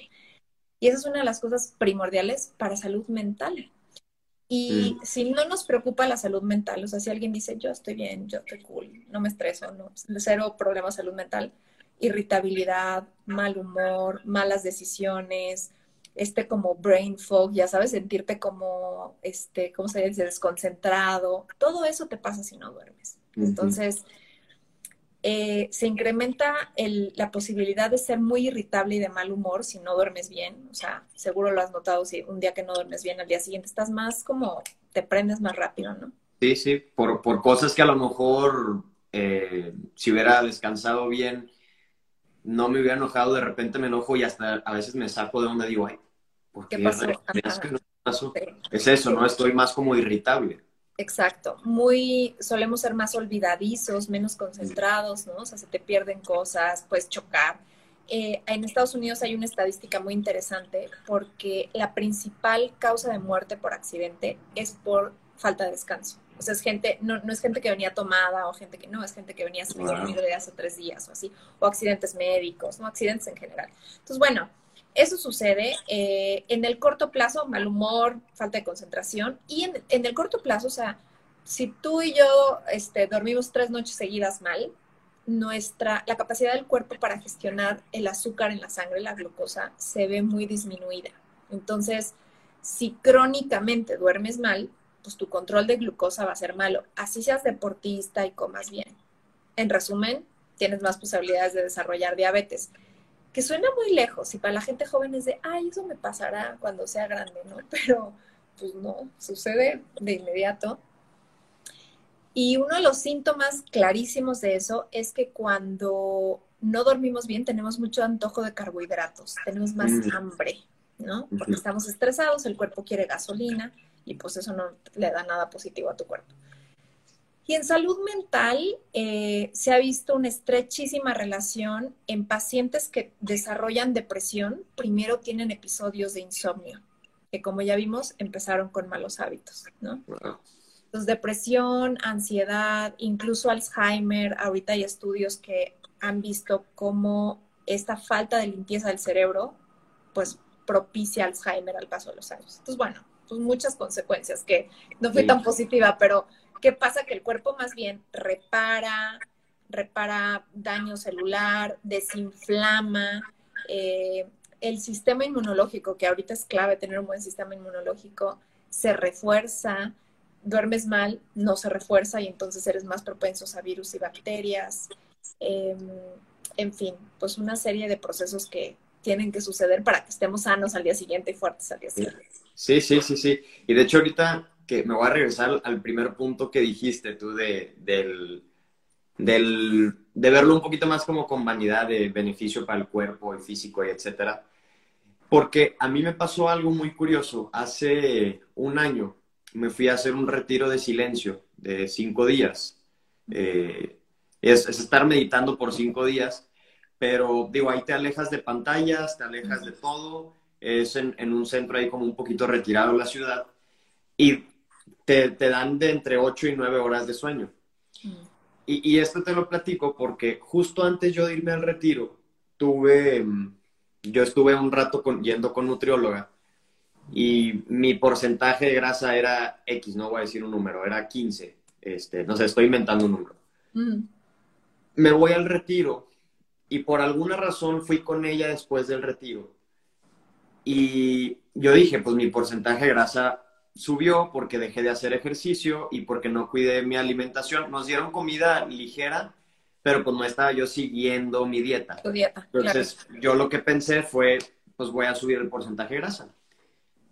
Y esa es una de las cosas primordiales para salud mental. Y mm. si no nos preocupa la salud mental, o sea, si alguien dice, yo estoy bien, yo estoy cool, no me estreso, no, cero problema salud mental, irritabilidad, mal humor, malas decisiones, este como brain fog, ya sabes, sentirte como, este, ¿cómo se dice? Desconcentrado. Todo eso te pasa si no duermes. Entonces, eh, se incrementa la posibilidad de ser muy irritable y de mal humor si no duermes bien. O sea, seguro lo has notado, si un día que no duermes bien, al día siguiente estás más como, te prendes más rápido, ¿no? Sí, sí, por, por cosas que a lo mejor eh, si hubiera descansado bien, no me hubiera enojado, de repente me enojo y hasta a veces me saco de donde digo, ay, ¿por qué, pasó? Es eso, ¿no? Estoy más como irritable. Exacto, muy, solemos ser más olvidadizos, menos concentrados, ¿no? O sea, se te pierden cosas, puedes chocar. Eh, en Estados Unidos hay una estadística muy interesante porque la principal causa de muerte por accidente es por falta de descanso. O sea, es gente, no, no es gente que venía tomada o gente que no, es gente que venía sin dormir de hace tres días o así, o accidentes médicos, no accidentes en general. Entonces, bueno, eso sucede eh, en el corto plazo, mal humor, falta de concentración, y en, en, el corto plazo, o sea, si tú y yo este, dormimos tres noches seguidas mal, nuestra, la capacidad del cuerpo para gestionar el azúcar en la sangre, la glucosa, se ve muy disminuida. Entonces, si crónicamente duermes mal, pues tu control de glucosa va a ser malo. Así seas deportista y comas bien. En resumen, tienes más posibilidades de desarrollar diabetes. Que suena muy lejos y para la gente joven es de, ay, eso me pasará cuando sea grande, ¿no? <laughs> Pero pues no, sucede de inmediato. Y uno de los síntomas clarísimos de eso es que cuando no dormimos bien tenemos mucho antojo de carbohidratos, tenemos más mm. hambre, ¿no? Porque estamos estresados, el cuerpo quiere gasolina y pues eso no le da nada positivo a tu cuerpo. Y en salud mental eh, se ha visto una estrechísima relación en pacientes que desarrollan depresión, primero tienen episodios de insomnio, que como ya vimos empezaron con malos hábitos, ¿no? Entonces, depresión, ansiedad, incluso Alzheimer, ahorita hay estudios que han visto cómo esta falta de limpieza del cerebro, pues propicia Alzheimer al paso de los años. Entonces, bueno, pues muchas consecuencias que no fue tan positiva, pero ¿qué pasa? Que el cuerpo más bien repara, repara daño celular, desinflama, eh, el sistema inmunológico, que ahorita es clave tener un buen sistema inmunológico, se refuerza, duermes mal, no se refuerza y entonces eres más propensos a virus y bacterias. Em, en fin, pues una serie de procesos que tienen que suceder para que estemos sanos al día siguiente y fuertes al día siguiente. Sí, sí, sí, sí. Y de hecho ahorita que me voy a regresar al primer punto que dijiste tú de, del, del, de verlo un poquito más como con vanidad de beneficio para el cuerpo y físico y etcétera. Porque a mí me pasó algo muy curioso. Hace un año me fui a hacer un retiro de silencio de cinco días. Eh, es, estar meditando por cinco días, pero digo, ahí te alejas de pantallas, te alejas de todo, es en, un centro ahí como un poquito retirado de la ciudad y te, dan de entre ocho y nueve horas de sueño. Mm. Y, y, esto te lo platico porque justo antes yo de irme al retiro, tuve, yo estuve un rato yendo con nutrióloga y mi porcentaje de grasa era X, no voy a decir un número, era 15. Este, no sé, estoy inventando un número. Mm. Me voy al retiro y por alguna razón fui con ella después del retiro. Y yo dije, pues mi porcentaje de grasa subió porque dejé de hacer ejercicio y porque no cuidé mi alimentación. Nos dieron comida ligera, pero pues no estaba yo siguiendo mi dieta. Tu dieta. Entonces, yo lo que pensé fue, pues voy a subir el porcentaje de grasa.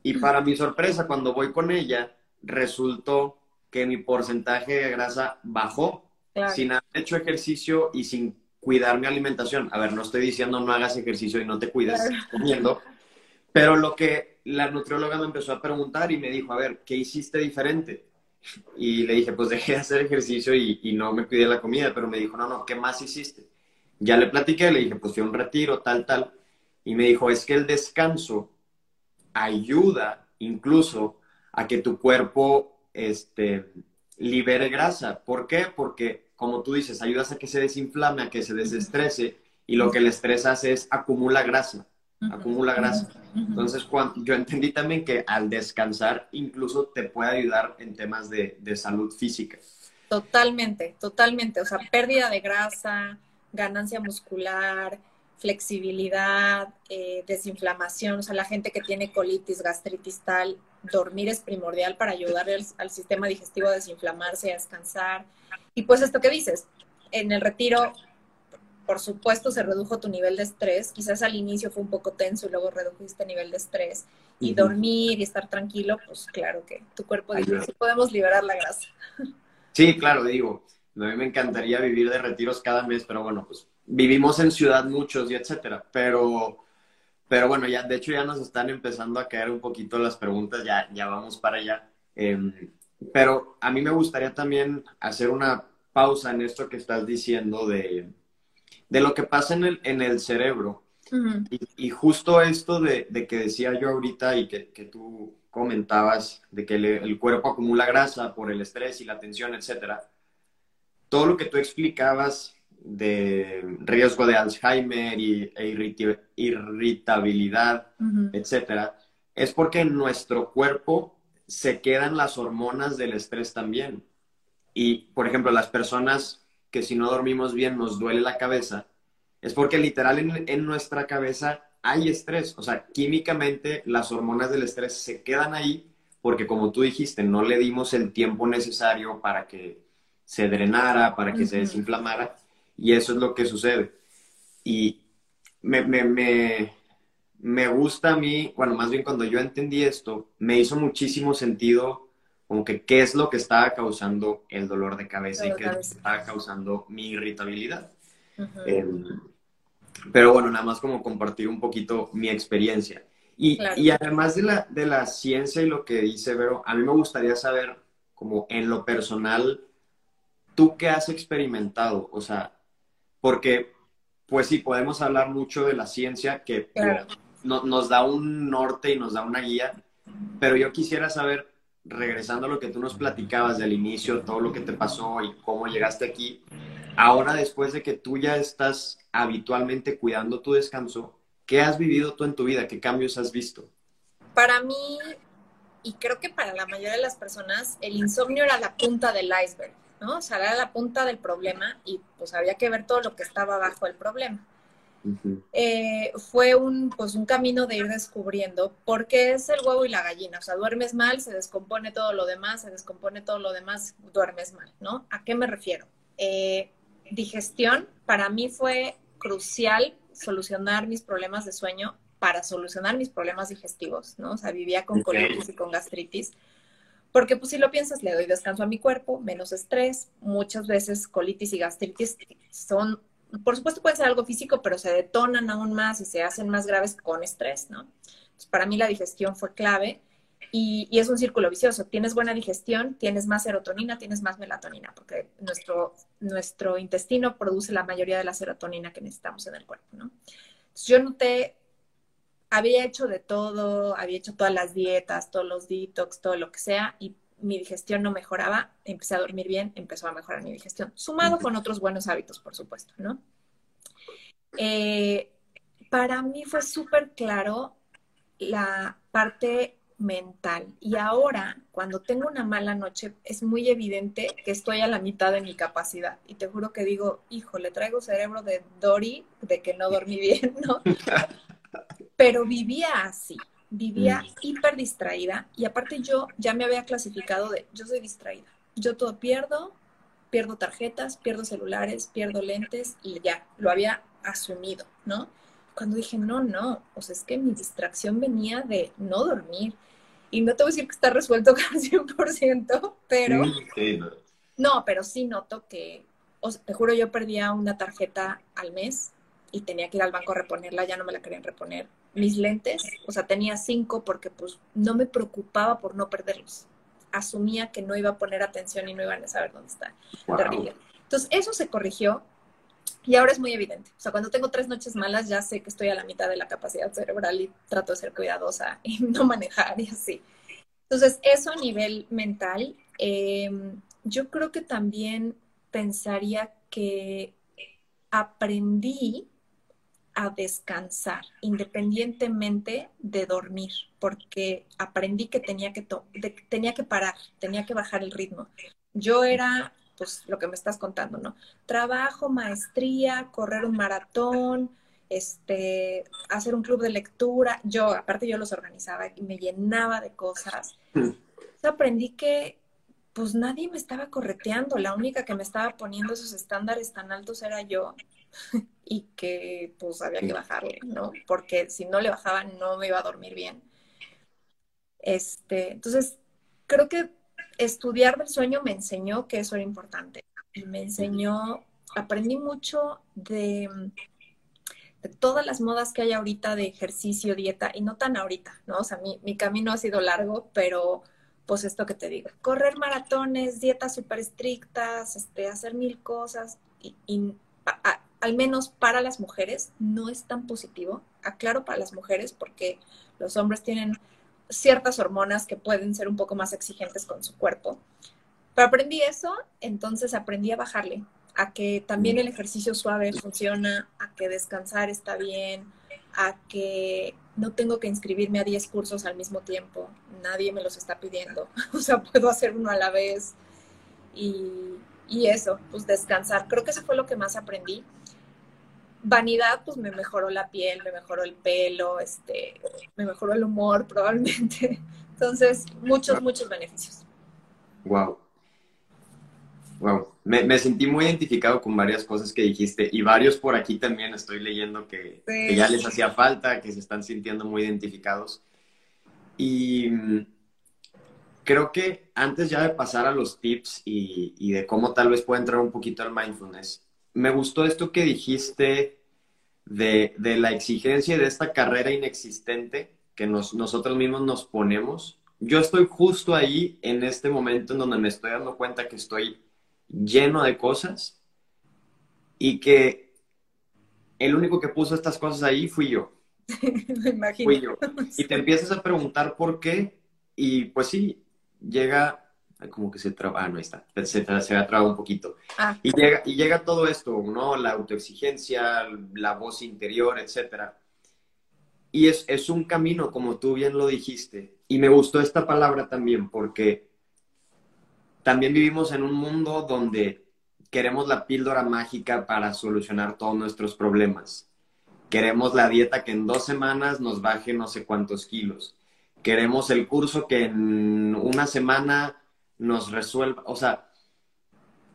Y para mi sorpresa, cuando voy con ella, resultó que mi porcentaje de grasa bajó sin haber hecho ejercicio y sin cuidar mi alimentación. A ver, no estoy diciendo no hagas ejercicio y no te cuides comiendo, pero lo que la nutrióloga me empezó a preguntar y me dijo, a ver, ¿qué hiciste diferente? Y le dije, pues dejé de hacer ejercicio y, no me cuidé la comida, pero me dijo, no, no, ¿qué más hiciste? Ya le platiqué, le dije, pues fui a un retiro, tal, tal. Y me dijo, es que el descanso ayuda incluso a que tu cuerpo este, libere grasa. ¿Por qué? Porque, como tú dices, ayudas a que se desinflame, a que se desestrese, y lo que el estrés hace es acumula grasa, acumula grasa. Entonces, cuando, yo entendí también que al descansar incluso te puede ayudar en temas de, de salud física. Totalmente, totalmente. O sea, pérdida de grasa, ganancia muscular, flexibilidad, eh, desinflamación, o sea, la gente que tiene colitis, gastritis tal, dormir es primordial para ayudar al, sistema digestivo a desinflamarse, a descansar. Y pues esto que dices, en el retiro, por supuesto, se redujo tu nivel de estrés, quizás al inicio fue un poco tenso y luego redujiste el nivel de estrés, y dormir y estar tranquilo, pues claro que tu cuerpo dice, sí podemos liberar la grasa. <laughs> Sí, claro, digo, a mí me encantaría vivir de retiros cada mes, pero bueno, pues vivimos en ciudad muchos y etcétera, pero, pero bueno, ya, de hecho ya nos están empezando a caer un poquito las preguntas, ya, ya vamos para allá. Em, pero a mí me gustaría también hacer una pausa en esto que estás diciendo de, de lo que pasa en el, en el cerebro. y, justo esto de, de, que decía yo ahorita y que, que tú comentabas, de que el cuerpo acumula grasa por el estrés y la tensión, etcétera. Todo lo que tú explicabas de riesgo de Alzheimer y, e irritabilidad, etcétera, es porque en nuestro cuerpo se quedan las hormonas del estrés también. Y, por ejemplo, las personas que si no dormimos bien nos duele la cabeza, es porque literal en, en nuestra cabeza hay estrés. O sea, químicamente las hormonas del estrés se quedan ahí porque, como tú dijiste, no le dimos el tiempo necesario para que se drenara, para que se desinflamara y eso es lo que sucede. Y me, me, me, gusta a mí, bueno, más bien cuando yo entendí esto, me hizo muchísimo sentido como que qué es lo que estaba causando el dolor de cabeza y qué estaba causando mi irritabilidad. Em, pero bueno, nada más como compartir un poquito mi experiencia. Y, y, además de la, de la ciencia y lo que dice Vero, a mí me gustaría saber, como en lo personal, ¿tú qué has experimentado? O sea, porque, pues sí, podemos hablar mucho de la ciencia que pues, nos da un norte y nos da una guía, pero yo quisiera saber regresando a lo que tú nos platicabas del inicio, todo lo que te pasó y cómo llegaste aquí, ahora después de que tú ya estás habitualmente cuidando tu descanso, ¿qué has vivido tú en tu vida? ¿Qué cambios has visto? Para mí, y creo que para la mayoría de las personas, el insomnio era la punta del iceberg, ¿no? O sea, era la punta del problema y pues había que ver todo lo que estaba bajo el problema. Eh, fue un, pues, un camino de ir descubriendo por qué es el huevo y la gallina. O sea, duermes mal, se descompone todo lo demás, se descompone todo lo demás, duermes mal, ¿no? ¿A qué me refiero? Eh, digestión, para mí fue crucial solucionar mis problemas de sueño para solucionar mis problemas digestivos, ¿no? O sea, vivía con colitis y con gastritis. Porque pues si lo piensas, le doy descanso a mi cuerpo, menos estrés. Muchas veces colitis y gastritis son por supuesto puede ser algo físico, pero se detonan aún más y se hacen más graves con estrés, ¿no? para mí la digestión fue clave y, es un círculo vicioso. Tienes buena digestión, tienes más serotonina, tienes más melatonina, porque nuestro, nuestro intestino produce la mayoría de la serotonina que necesitamos en el cuerpo, ¿no? yo noté, había hecho de todo, había hecho todas las dietas, todos los detox, todo lo que sea, y mi digestión no mejoraba, empecé a dormir bien, empezó a mejorar mi digestión, sumado con otros buenos hábitos, por supuesto, ¿no? Eh, para mí fue súper claro la parte mental y ahora cuando tengo una mala noche es muy evidente que estoy a la mitad de mi capacidad y te juro que digo, hijo, le traigo cerebro de Dory de que no dormí bien, ¿no? <laughs> Pero vivía así, vivía mm. hiper distraída y aparte yo ya me había clasificado de yo soy distraída. Yo todo pierdo, pierdo tarjetas, pierdo celulares, pierdo lentes y ya, lo había asumido, ¿no? Cuando dije, no, no, o sea, es que mi distracción venía de no dormir. Y no te voy a decir que está resuelto <laughs> casi 100%, pero... no. pero sí noto que, o sea, te juro, yo perdía una tarjeta al mes y tenía que ir al banco a reponerla, ya no me la querían reponer mis lentes, o sea, tenía cinco porque pues no me preocupaba por no perderlos. Asumía que no iba a poner atención y no iban a saber dónde está. Entonces, eso se corrigió y ahora es muy evidente. O sea, cuando tengo tres noches malas, ya sé que estoy a la mitad de la capacidad cerebral y trato de ser cuidadosa y <laughs> no manejar y así. Entonces, eso a nivel mental, em, yo creo que también pensaría que aprendí a descansar, independientemente de dormir, porque aprendí que tenía que, tenía que parar, tenía que bajar el ritmo. Yo era, pues, lo que me estás contando, ¿no? Trabajo, maestría, correr un maratón, este, hacer un club de lectura. Yo, aparte, yo los organizaba y me llenaba de cosas. Aprendí que, pues, nadie me estaba correteando. La única que me estaba poniendo esos estándares tan altos era yo. <laughs> y que pues había que bajarle, ¿no? Porque si no le bajaba no me iba a dormir bien. Este, entonces, creo que estudiar del sueño me enseñó que eso era importante. Y me enseñó, aprendí mucho de, de, todas las modas que hay ahorita de ejercicio, dieta, y no tan ahorita, ¿no? O sea, mi, mi camino ha sido largo, pero pues esto que te digo, correr maratones, dietas súper estrictas, este, hacer mil cosas, y, y al menos para las mujeres, no es tan positivo. Aclaro para las mujeres porque los hombres tienen ciertas hormonas que pueden ser un poco más exigentes con su cuerpo. Pero aprendí eso, entonces aprendí a bajarle, a que también el ejercicio suave funciona, a que descansar está bien, a que no tengo que inscribirme a 10 cursos al mismo tiempo, nadie me los está pidiendo, <laughs> o sea, puedo hacer uno a la vez y, y eso, pues descansar. Creo que eso fue lo que más aprendí vanidad, pues me mejoró la piel, me mejoró el pelo, este, me mejoró el humor probablemente. <laughs> Entonces, muchos, muchos beneficios. Wow. Wow. Me, sentí muy identificado con varias cosas que dijiste y varios por aquí también estoy leyendo que, ya les hacía falta, que se están sintiendo muy identificados. Y mm, creo que antes ya de pasar a los tips y, y de cómo tal vez pueda entrar un poquito al mindfulness, me gustó esto que dijiste de, la exigencia de esta carrera inexistente que nosotros mismos nos ponemos. Yo estoy justo ahí en este momento en donde me estoy dando cuenta que estoy lleno de cosas y que el único que puso estas cosas ahí fui yo. <laughs> me imagino. Fui yo. Y te empiezas a preguntar por qué y pues sí, llega, como que se traba, ah, no está, se, se ha trabado un poquito. Ah. Y, llega, y llega todo esto, ¿no? La autoexigencia, la voz interior, etcétera. Y es, es un camino, como tú bien lo dijiste. Y me gustó esta palabra también, porque también vivimos en un mundo donde queremos la píldora mágica para solucionar todos nuestros problemas. Queremos la dieta que en dos semanas nos baje no sé cuántos kilos. Queremos el curso que en una semana nos resuelva. O sea,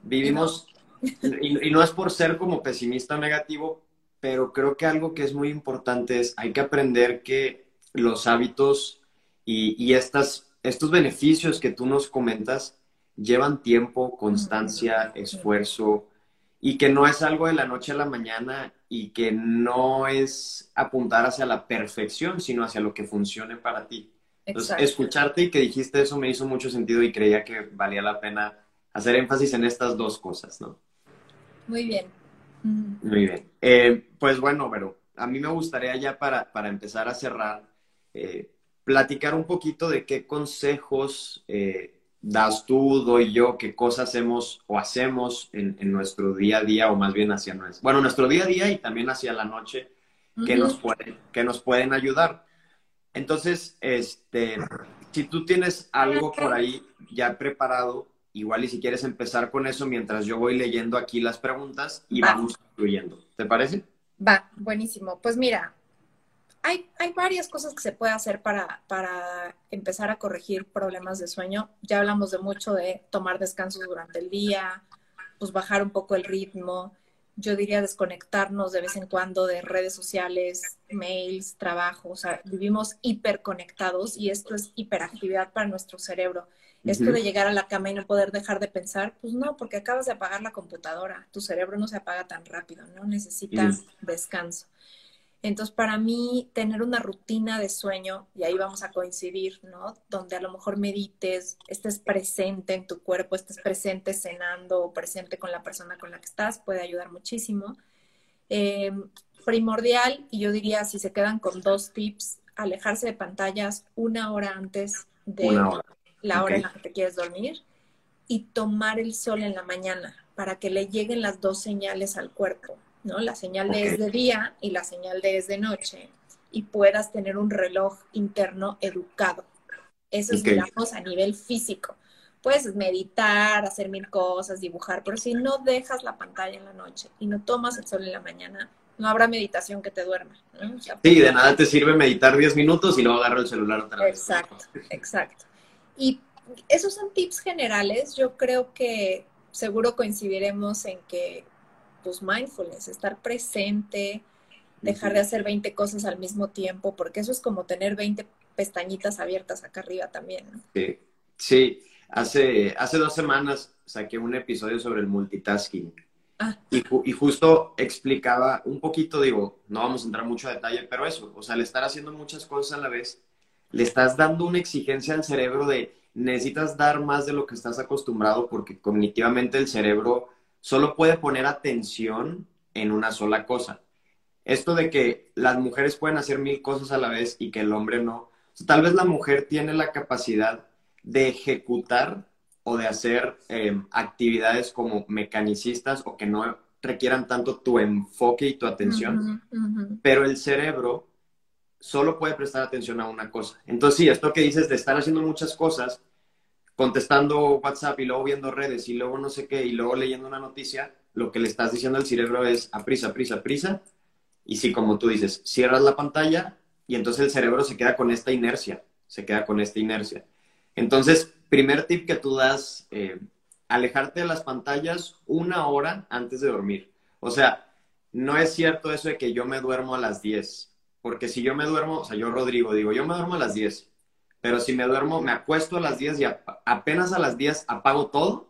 vivimos, y, no es por ser como pesimista o negativo, pero creo que algo que es muy importante es, hay que aprender que los hábitos y, y estas, estos beneficios que tú nos comentas llevan tiempo, constancia, esfuerzo, y que no es algo de la noche a la mañana y que no es apuntar hacia la perfección, sino hacia lo que funcione para ti. Entonces, escucharte y que dijiste eso me hizo mucho sentido y creía que valía la pena hacer énfasis en estas dos cosas, ¿no? Muy bien. Muy bien. Eh, pues bueno, pero a mí me gustaría ya para, para empezar a cerrar, eh, platicar un poquito de qué consejos eh, das tú, doy yo, qué cosas hacemos o hacemos en, nuestro día a día o más bien hacia nuestro, bueno, nuestro día a día y también hacia la noche que, nos pueden, que nos pueden ayudar. Entonces, este, si tú tienes algo por ahí ya preparado, igual y si quieres empezar con eso mientras yo voy leyendo aquí las preguntas y vamos incluyendo. ¿Te parece? Va, buenísimo. Pues mira, hay, varias cosas que se puede hacer para, empezar a corregir problemas de sueño. Ya hablamos de mucho de tomar descansos durante el día, pues bajar un poco el ritmo. Yo diría desconectarnos de vez en cuando de redes sociales, mails, trabajo. O sea, vivimos hiperconectados y esto es hiperactividad para nuestro cerebro. Esto de llegar a la cama y no poder dejar de pensar, pues no, porque acabas de apagar la computadora. Tu cerebro no se apaga tan rápido, ¿no? Necesita descanso. Entonces, para mí, tener una rutina de sueño, y ahí vamos a coincidir, ¿no? Donde a lo mejor medites, estés presente en tu cuerpo, estés presente cenando o presente con la persona con la que estás, puede ayudar muchísimo. Em, primordial, y yo diría, si se quedan con dos tips, alejarse de pantallas una hora antes de la hora en la que te quieres dormir y tomar el sol en la mañana para que le lleguen las dos señales al cuerpo ¿no? La señal de es de día y la señal de es de noche y puedas tener un reloj interno educado. Eso es, digamos, a nivel físico. Puedes meditar, hacer mil cosas, dibujar, pero si no dejas la pantalla en la noche y no tomas el sol en la mañana, no habrá meditación que te duerma. sí, de nada te sirve meditar 10 minutos y luego agarro el celular otra vez. Exacto, exacto. Y esos son tips generales. Yo creo que seguro coincidiremos en que pues mindfulness, estar presente, dejar de hacer 20 cosas al mismo tiempo, porque eso es como tener 20 pestañitas abiertas acá arriba también. Sí, sí. Hace, hace dos semanas saqué un episodio sobre el multitasking. Ah. Y, y, justo explicaba un poquito, digo, no vamos a entrar mucho a detalle, pero eso, o sea, al estar haciendo muchas cosas a la vez, le estás dando una exigencia al cerebro de necesitas dar más de lo que estás acostumbrado porque cognitivamente el cerebro solo puede poner atención en una sola cosa. Esto de que las mujeres pueden hacer mil cosas a la vez y que el hombre no. tal vez la mujer tiene la capacidad de ejecutar o de hacer em, actividades como mecanicistas o que no requieran tanto tu enfoque y tu atención, pero el cerebro solo puede prestar atención a una cosa. Entonces, sí, esto que dices de estar haciendo muchas cosas, contestando WhatsApp y luego viendo redes y luego no sé qué y luego leyendo una noticia, lo que le estás diciendo al cerebro es a prisa, prisa, prisa. Y sí, como tú dices, cierras la pantalla y entonces el cerebro se queda con esta inercia, se queda con esta inercia. Entonces, primer tip que tú das, eh, alejarte de las pantallas una hora antes de dormir. O sea, no es cierto eso de que yo me duermo a las 10, porque si yo me duermo, o sea, yo Rodrigo digo, yo me duermo a las 10 pero si me duermo, me acuesto a las 10 y apenas a las 10 apago todo,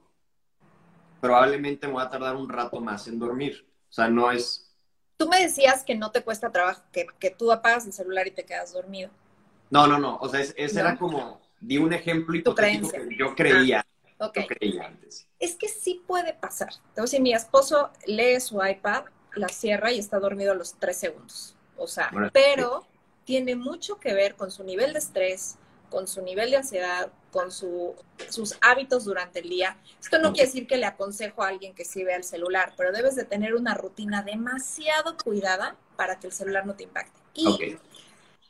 probablemente me voy a tardar un rato más en dormir. O sea, no es... Tú me decías que no te cuesta trabajo, que, que tú apagas el celular y te quedas dormido. No, no, no. O sea, ese era como, di un ejemplo hipotético que yo creía. Ah, creía antes. Es que sí puede pasar. Entonces, si mi esposo lee su iPad, la cierra y está dormido a los tres segundos. O sea, pero tiene mucho que ver con su nivel de estrés, con su nivel de ansiedad, con su, sus hábitos durante el día. Esto no quiere decir que le aconsejo a alguien que sí vea el celular, pero debes de tener una rutina demasiado cuidada para que el celular no te impacte. Y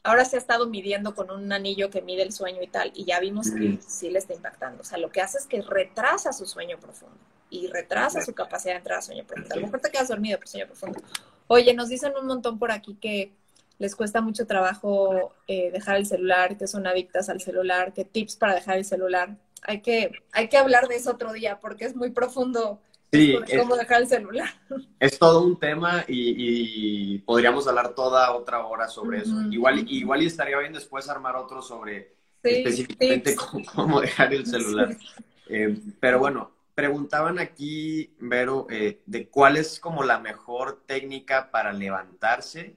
ahora se ha estado midiendo con un anillo que mide el sueño y tal, y ya vimos que sí le está impactando. O sea, lo que hace es que retrasa su sueño profundo y retrasa su capacidad de entrar a sueño profundo. A lo mejor te quedas dormido por sueño profundo. Oye, nos dicen un montón por aquí que les cuesta mucho trabajo eh, dejar el celular, que son adictas al celular, que tips para dejar el celular. Hay que, hay que hablar de eso otro día porque es muy profundo sí, cómo dejar el celular. <laughs> Es todo un tema y, podríamos hablar toda otra hora sobre eso. Igual, igual y estaría bien después armar otro sobre específicamente cómo, dejar el celular. Eh, pero bueno, preguntaban aquí, Vero, eh, de cuál es como la mejor técnica para levantarse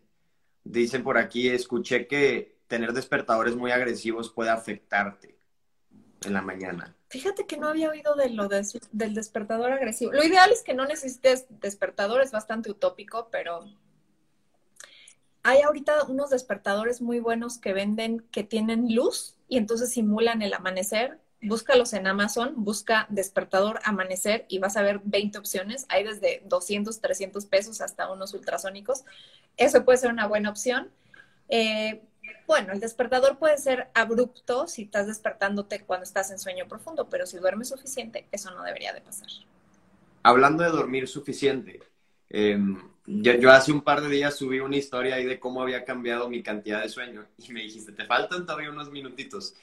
Dicen por aquí, escuché que tener despertadores muy agresivos puede afectarte en la mañana. Fíjate que no había oído de lo del despertador agresivo. Lo ideal es que no necesites despertador, es bastante utópico, pero hay ahorita unos despertadores muy buenos que venden que tienen luz y entonces simulan el amanecer. Búscalos en Amazon, busca despertador amanecer y vas a ver 20 opciones. Hay desde 200, 300 pesos hasta unos ultrasónicos. Eso puede ser una buena opción. Eh, bueno, el despertador puede ser abrupto si estás despertándote cuando estás en sueño profundo, pero si duermes suficiente, eso no debería de pasar. Hablando de dormir suficiente, em, yo, hace un par de días subí una historia ahí de cómo había cambiado mi cantidad de sueño <laughs> y me dijiste, te faltan todavía unos minutitos.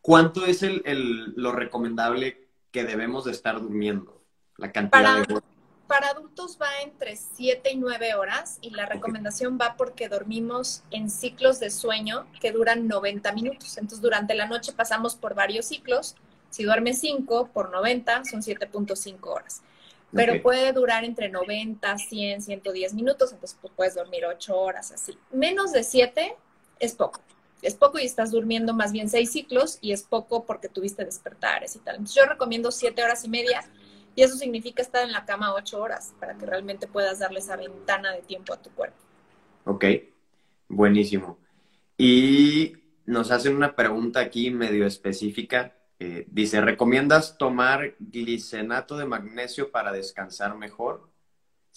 ¿Cuánto es el, lo recomendable que debemos de estar durmiendo? La cantidad de para adultos va entre 7 y 9 horas y la recomendación va porque dormimos en ciclos de sueño que duran 90 minutos. Entonces, durante la noche pasamos por varios ciclos. Si duermes 5 por 90, son 7.5 horas. Pero puede durar entre 90, 100, 110 minutos, entonces pues, puedes dormir 8 horas así. Menos de 7 es poco. Es poco y estás durmiendo más bien 6 ciclos y es poco porque tuviste despertares y tal. Entonces, yo recomiendo 7 horas y media y eso significa estar en la cama ocho horas para que realmente puedas darle esa ventana de tiempo a tu cuerpo. Ok, buenísimo. Y nos hacen una pregunta aquí medio específica. Eh, dice, ¿recomiendas tomar glicenato de magnesio para descansar mejor?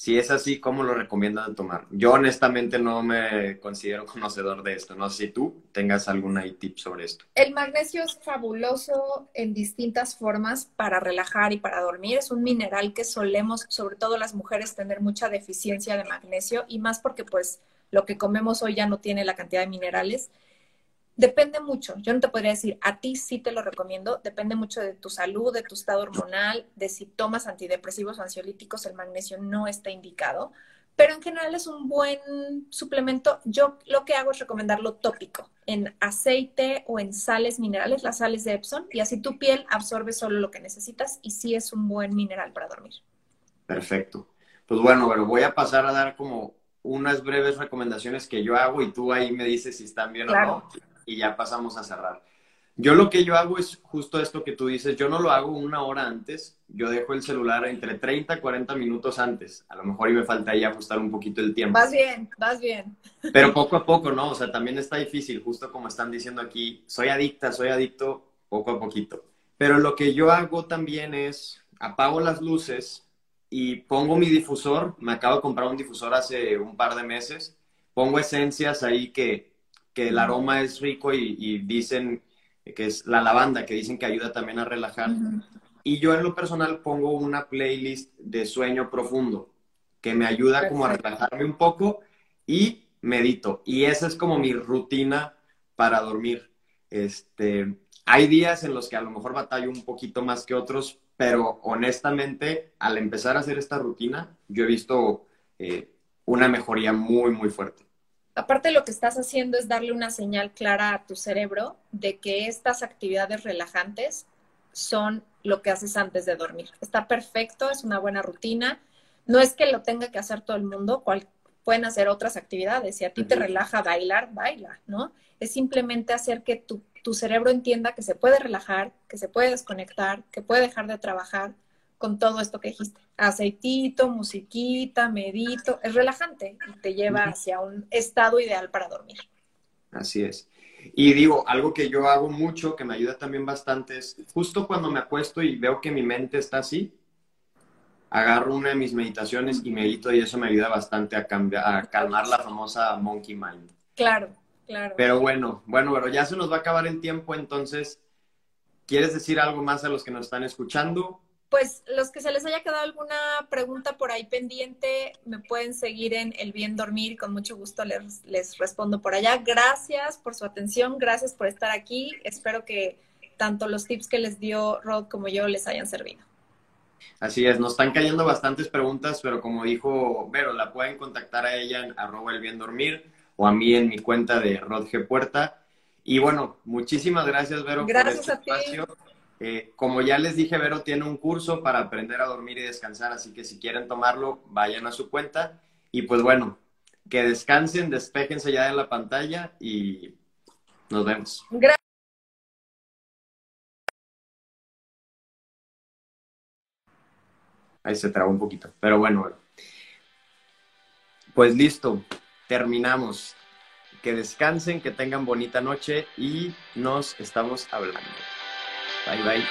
Si es así, ¿cómo lo recomiendan tomar? Yo honestamente no me considero <laughs> conocedor de esto. No sé si tú tengas alguna tip sobre esto. El magnesio es fabuloso en distintas formas para relajar y para dormir. Es un mineral que solemos, sobre todo las mujeres, tener mucha deficiencia de magnesio y más porque pues lo que comemos hoy ya no tiene la cantidad de minerales. Depende mucho. Yo no te podría decir, a ti sí te lo recomiendo. Depende mucho de tu salud, de tu estado hormonal, de si tomas antidepresivos o ansiolíticos, el magnesio no está indicado. Pero en general es un buen suplemento. Yo lo que hago es recomendarlo tópico, en aceite o en sales minerales, las sales de Epson, y así tu piel absorbe solo lo que necesitas y sí es un buen mineral para dormir. Perfecto. Pues bueno, pero voy a pasar a dar como unas breves recomendaciones que yo hago y tú ahí me dices si están bien o no y ya pasamos a cerrar. Yo lo que yo hago es justo esto que tú dices, yo no lo hago una hora antes, yo dejo el celular entre 30 y 40 minutos antes. A lo mejor y me falta ahí ajustar un poquito el tiempo. Vas bien, vas bien. Pero poco a poco, ¿no? O sea, también está difícil, justo como están diciendo aquí, soy adicta, soy adicto, poco a poquito. Pero lo que yo hago también es, apago las luces y pongo mi difusor, me acabo de comprar un difusor hace un par de meses, pongo esencias ahí que que el aroma es rico y, dicen que es la lavanda, que dicen que ayuda también a relajar. Y yo en lo personal pongo una playlist de sueño profundo, que me ayuda como a relajarme un poco y medito. Y esa es como mi rutina para dormir. Este, hay días en los que a lo mejor batallo un poquito más que otros, pero honestamente, al empezar a hacer esta rutina, yo he visto eh, una mejoría muy, muy fuerte aparte lo que estás haciendo es darle una señal clara a tu cerebro de que estas actividades relajantes son lo que haces antes de dormir. Está perfecto, es una buena rutina. No es que lo tenga que hacer todo el mundo, pueden hacer otras actividades. Si a ti te relaja bailar, baila, ¿no? Es simplemente hacer que tu, tu cerebro entienda que se puede relajar, que se puede desconectar, que puede dejar de trabajar, con todo esto que dijiste. Aceitito, musiquita, medito, es relajante y te lleva hacia un estado ideal para dormir. Así es. Y digo, algo que yo hago mucho, que me ayuda también bastante, es justo cuando me acuesto y veo que mi mente está así, agarro una de mis meditaciones y medito y eso me ayuda bastante a, cambiar, a calmar la famosa monkey mind. Claro, claro. Pero bueno, bueno, pero ya se nos va a acabar el tiempo, entonces, ¿quieres decir algo más a los que nos están escuchando? Pues los que se les haya quedado alguna pregunta por ahí pendiente, me pueden seguir en El Bien Dormir, con mucho gusto les, les respondo por allá. Gracias por su atención, gracias por estar aquí. Espero que tanto los tips que les dio Rod como yo les hayan servido. Así es, nos están cayendo bastantes preguntas, pero como dijo Vero, la pueden contactar a ella en arroba el bien dormir o a mí en mi cuenta de Rod G. Puerta. Y bueno, muchísimas gracias, Vero, gracias por este a espacio. Eh, como ya les dije, Vero tiene un curso para aprender a dormir y descansar, así que si quieren tomarlo, vayan a su cuenta. Y pues bueno, que descansen, despejense ya de la pantalla y nos vemos. Gracias. Ahí se trabó un poquito, pero bueno. Pues listo, terminamos. Que descansen, que tengan bonita noche y nos estamos hablando. Bye bye.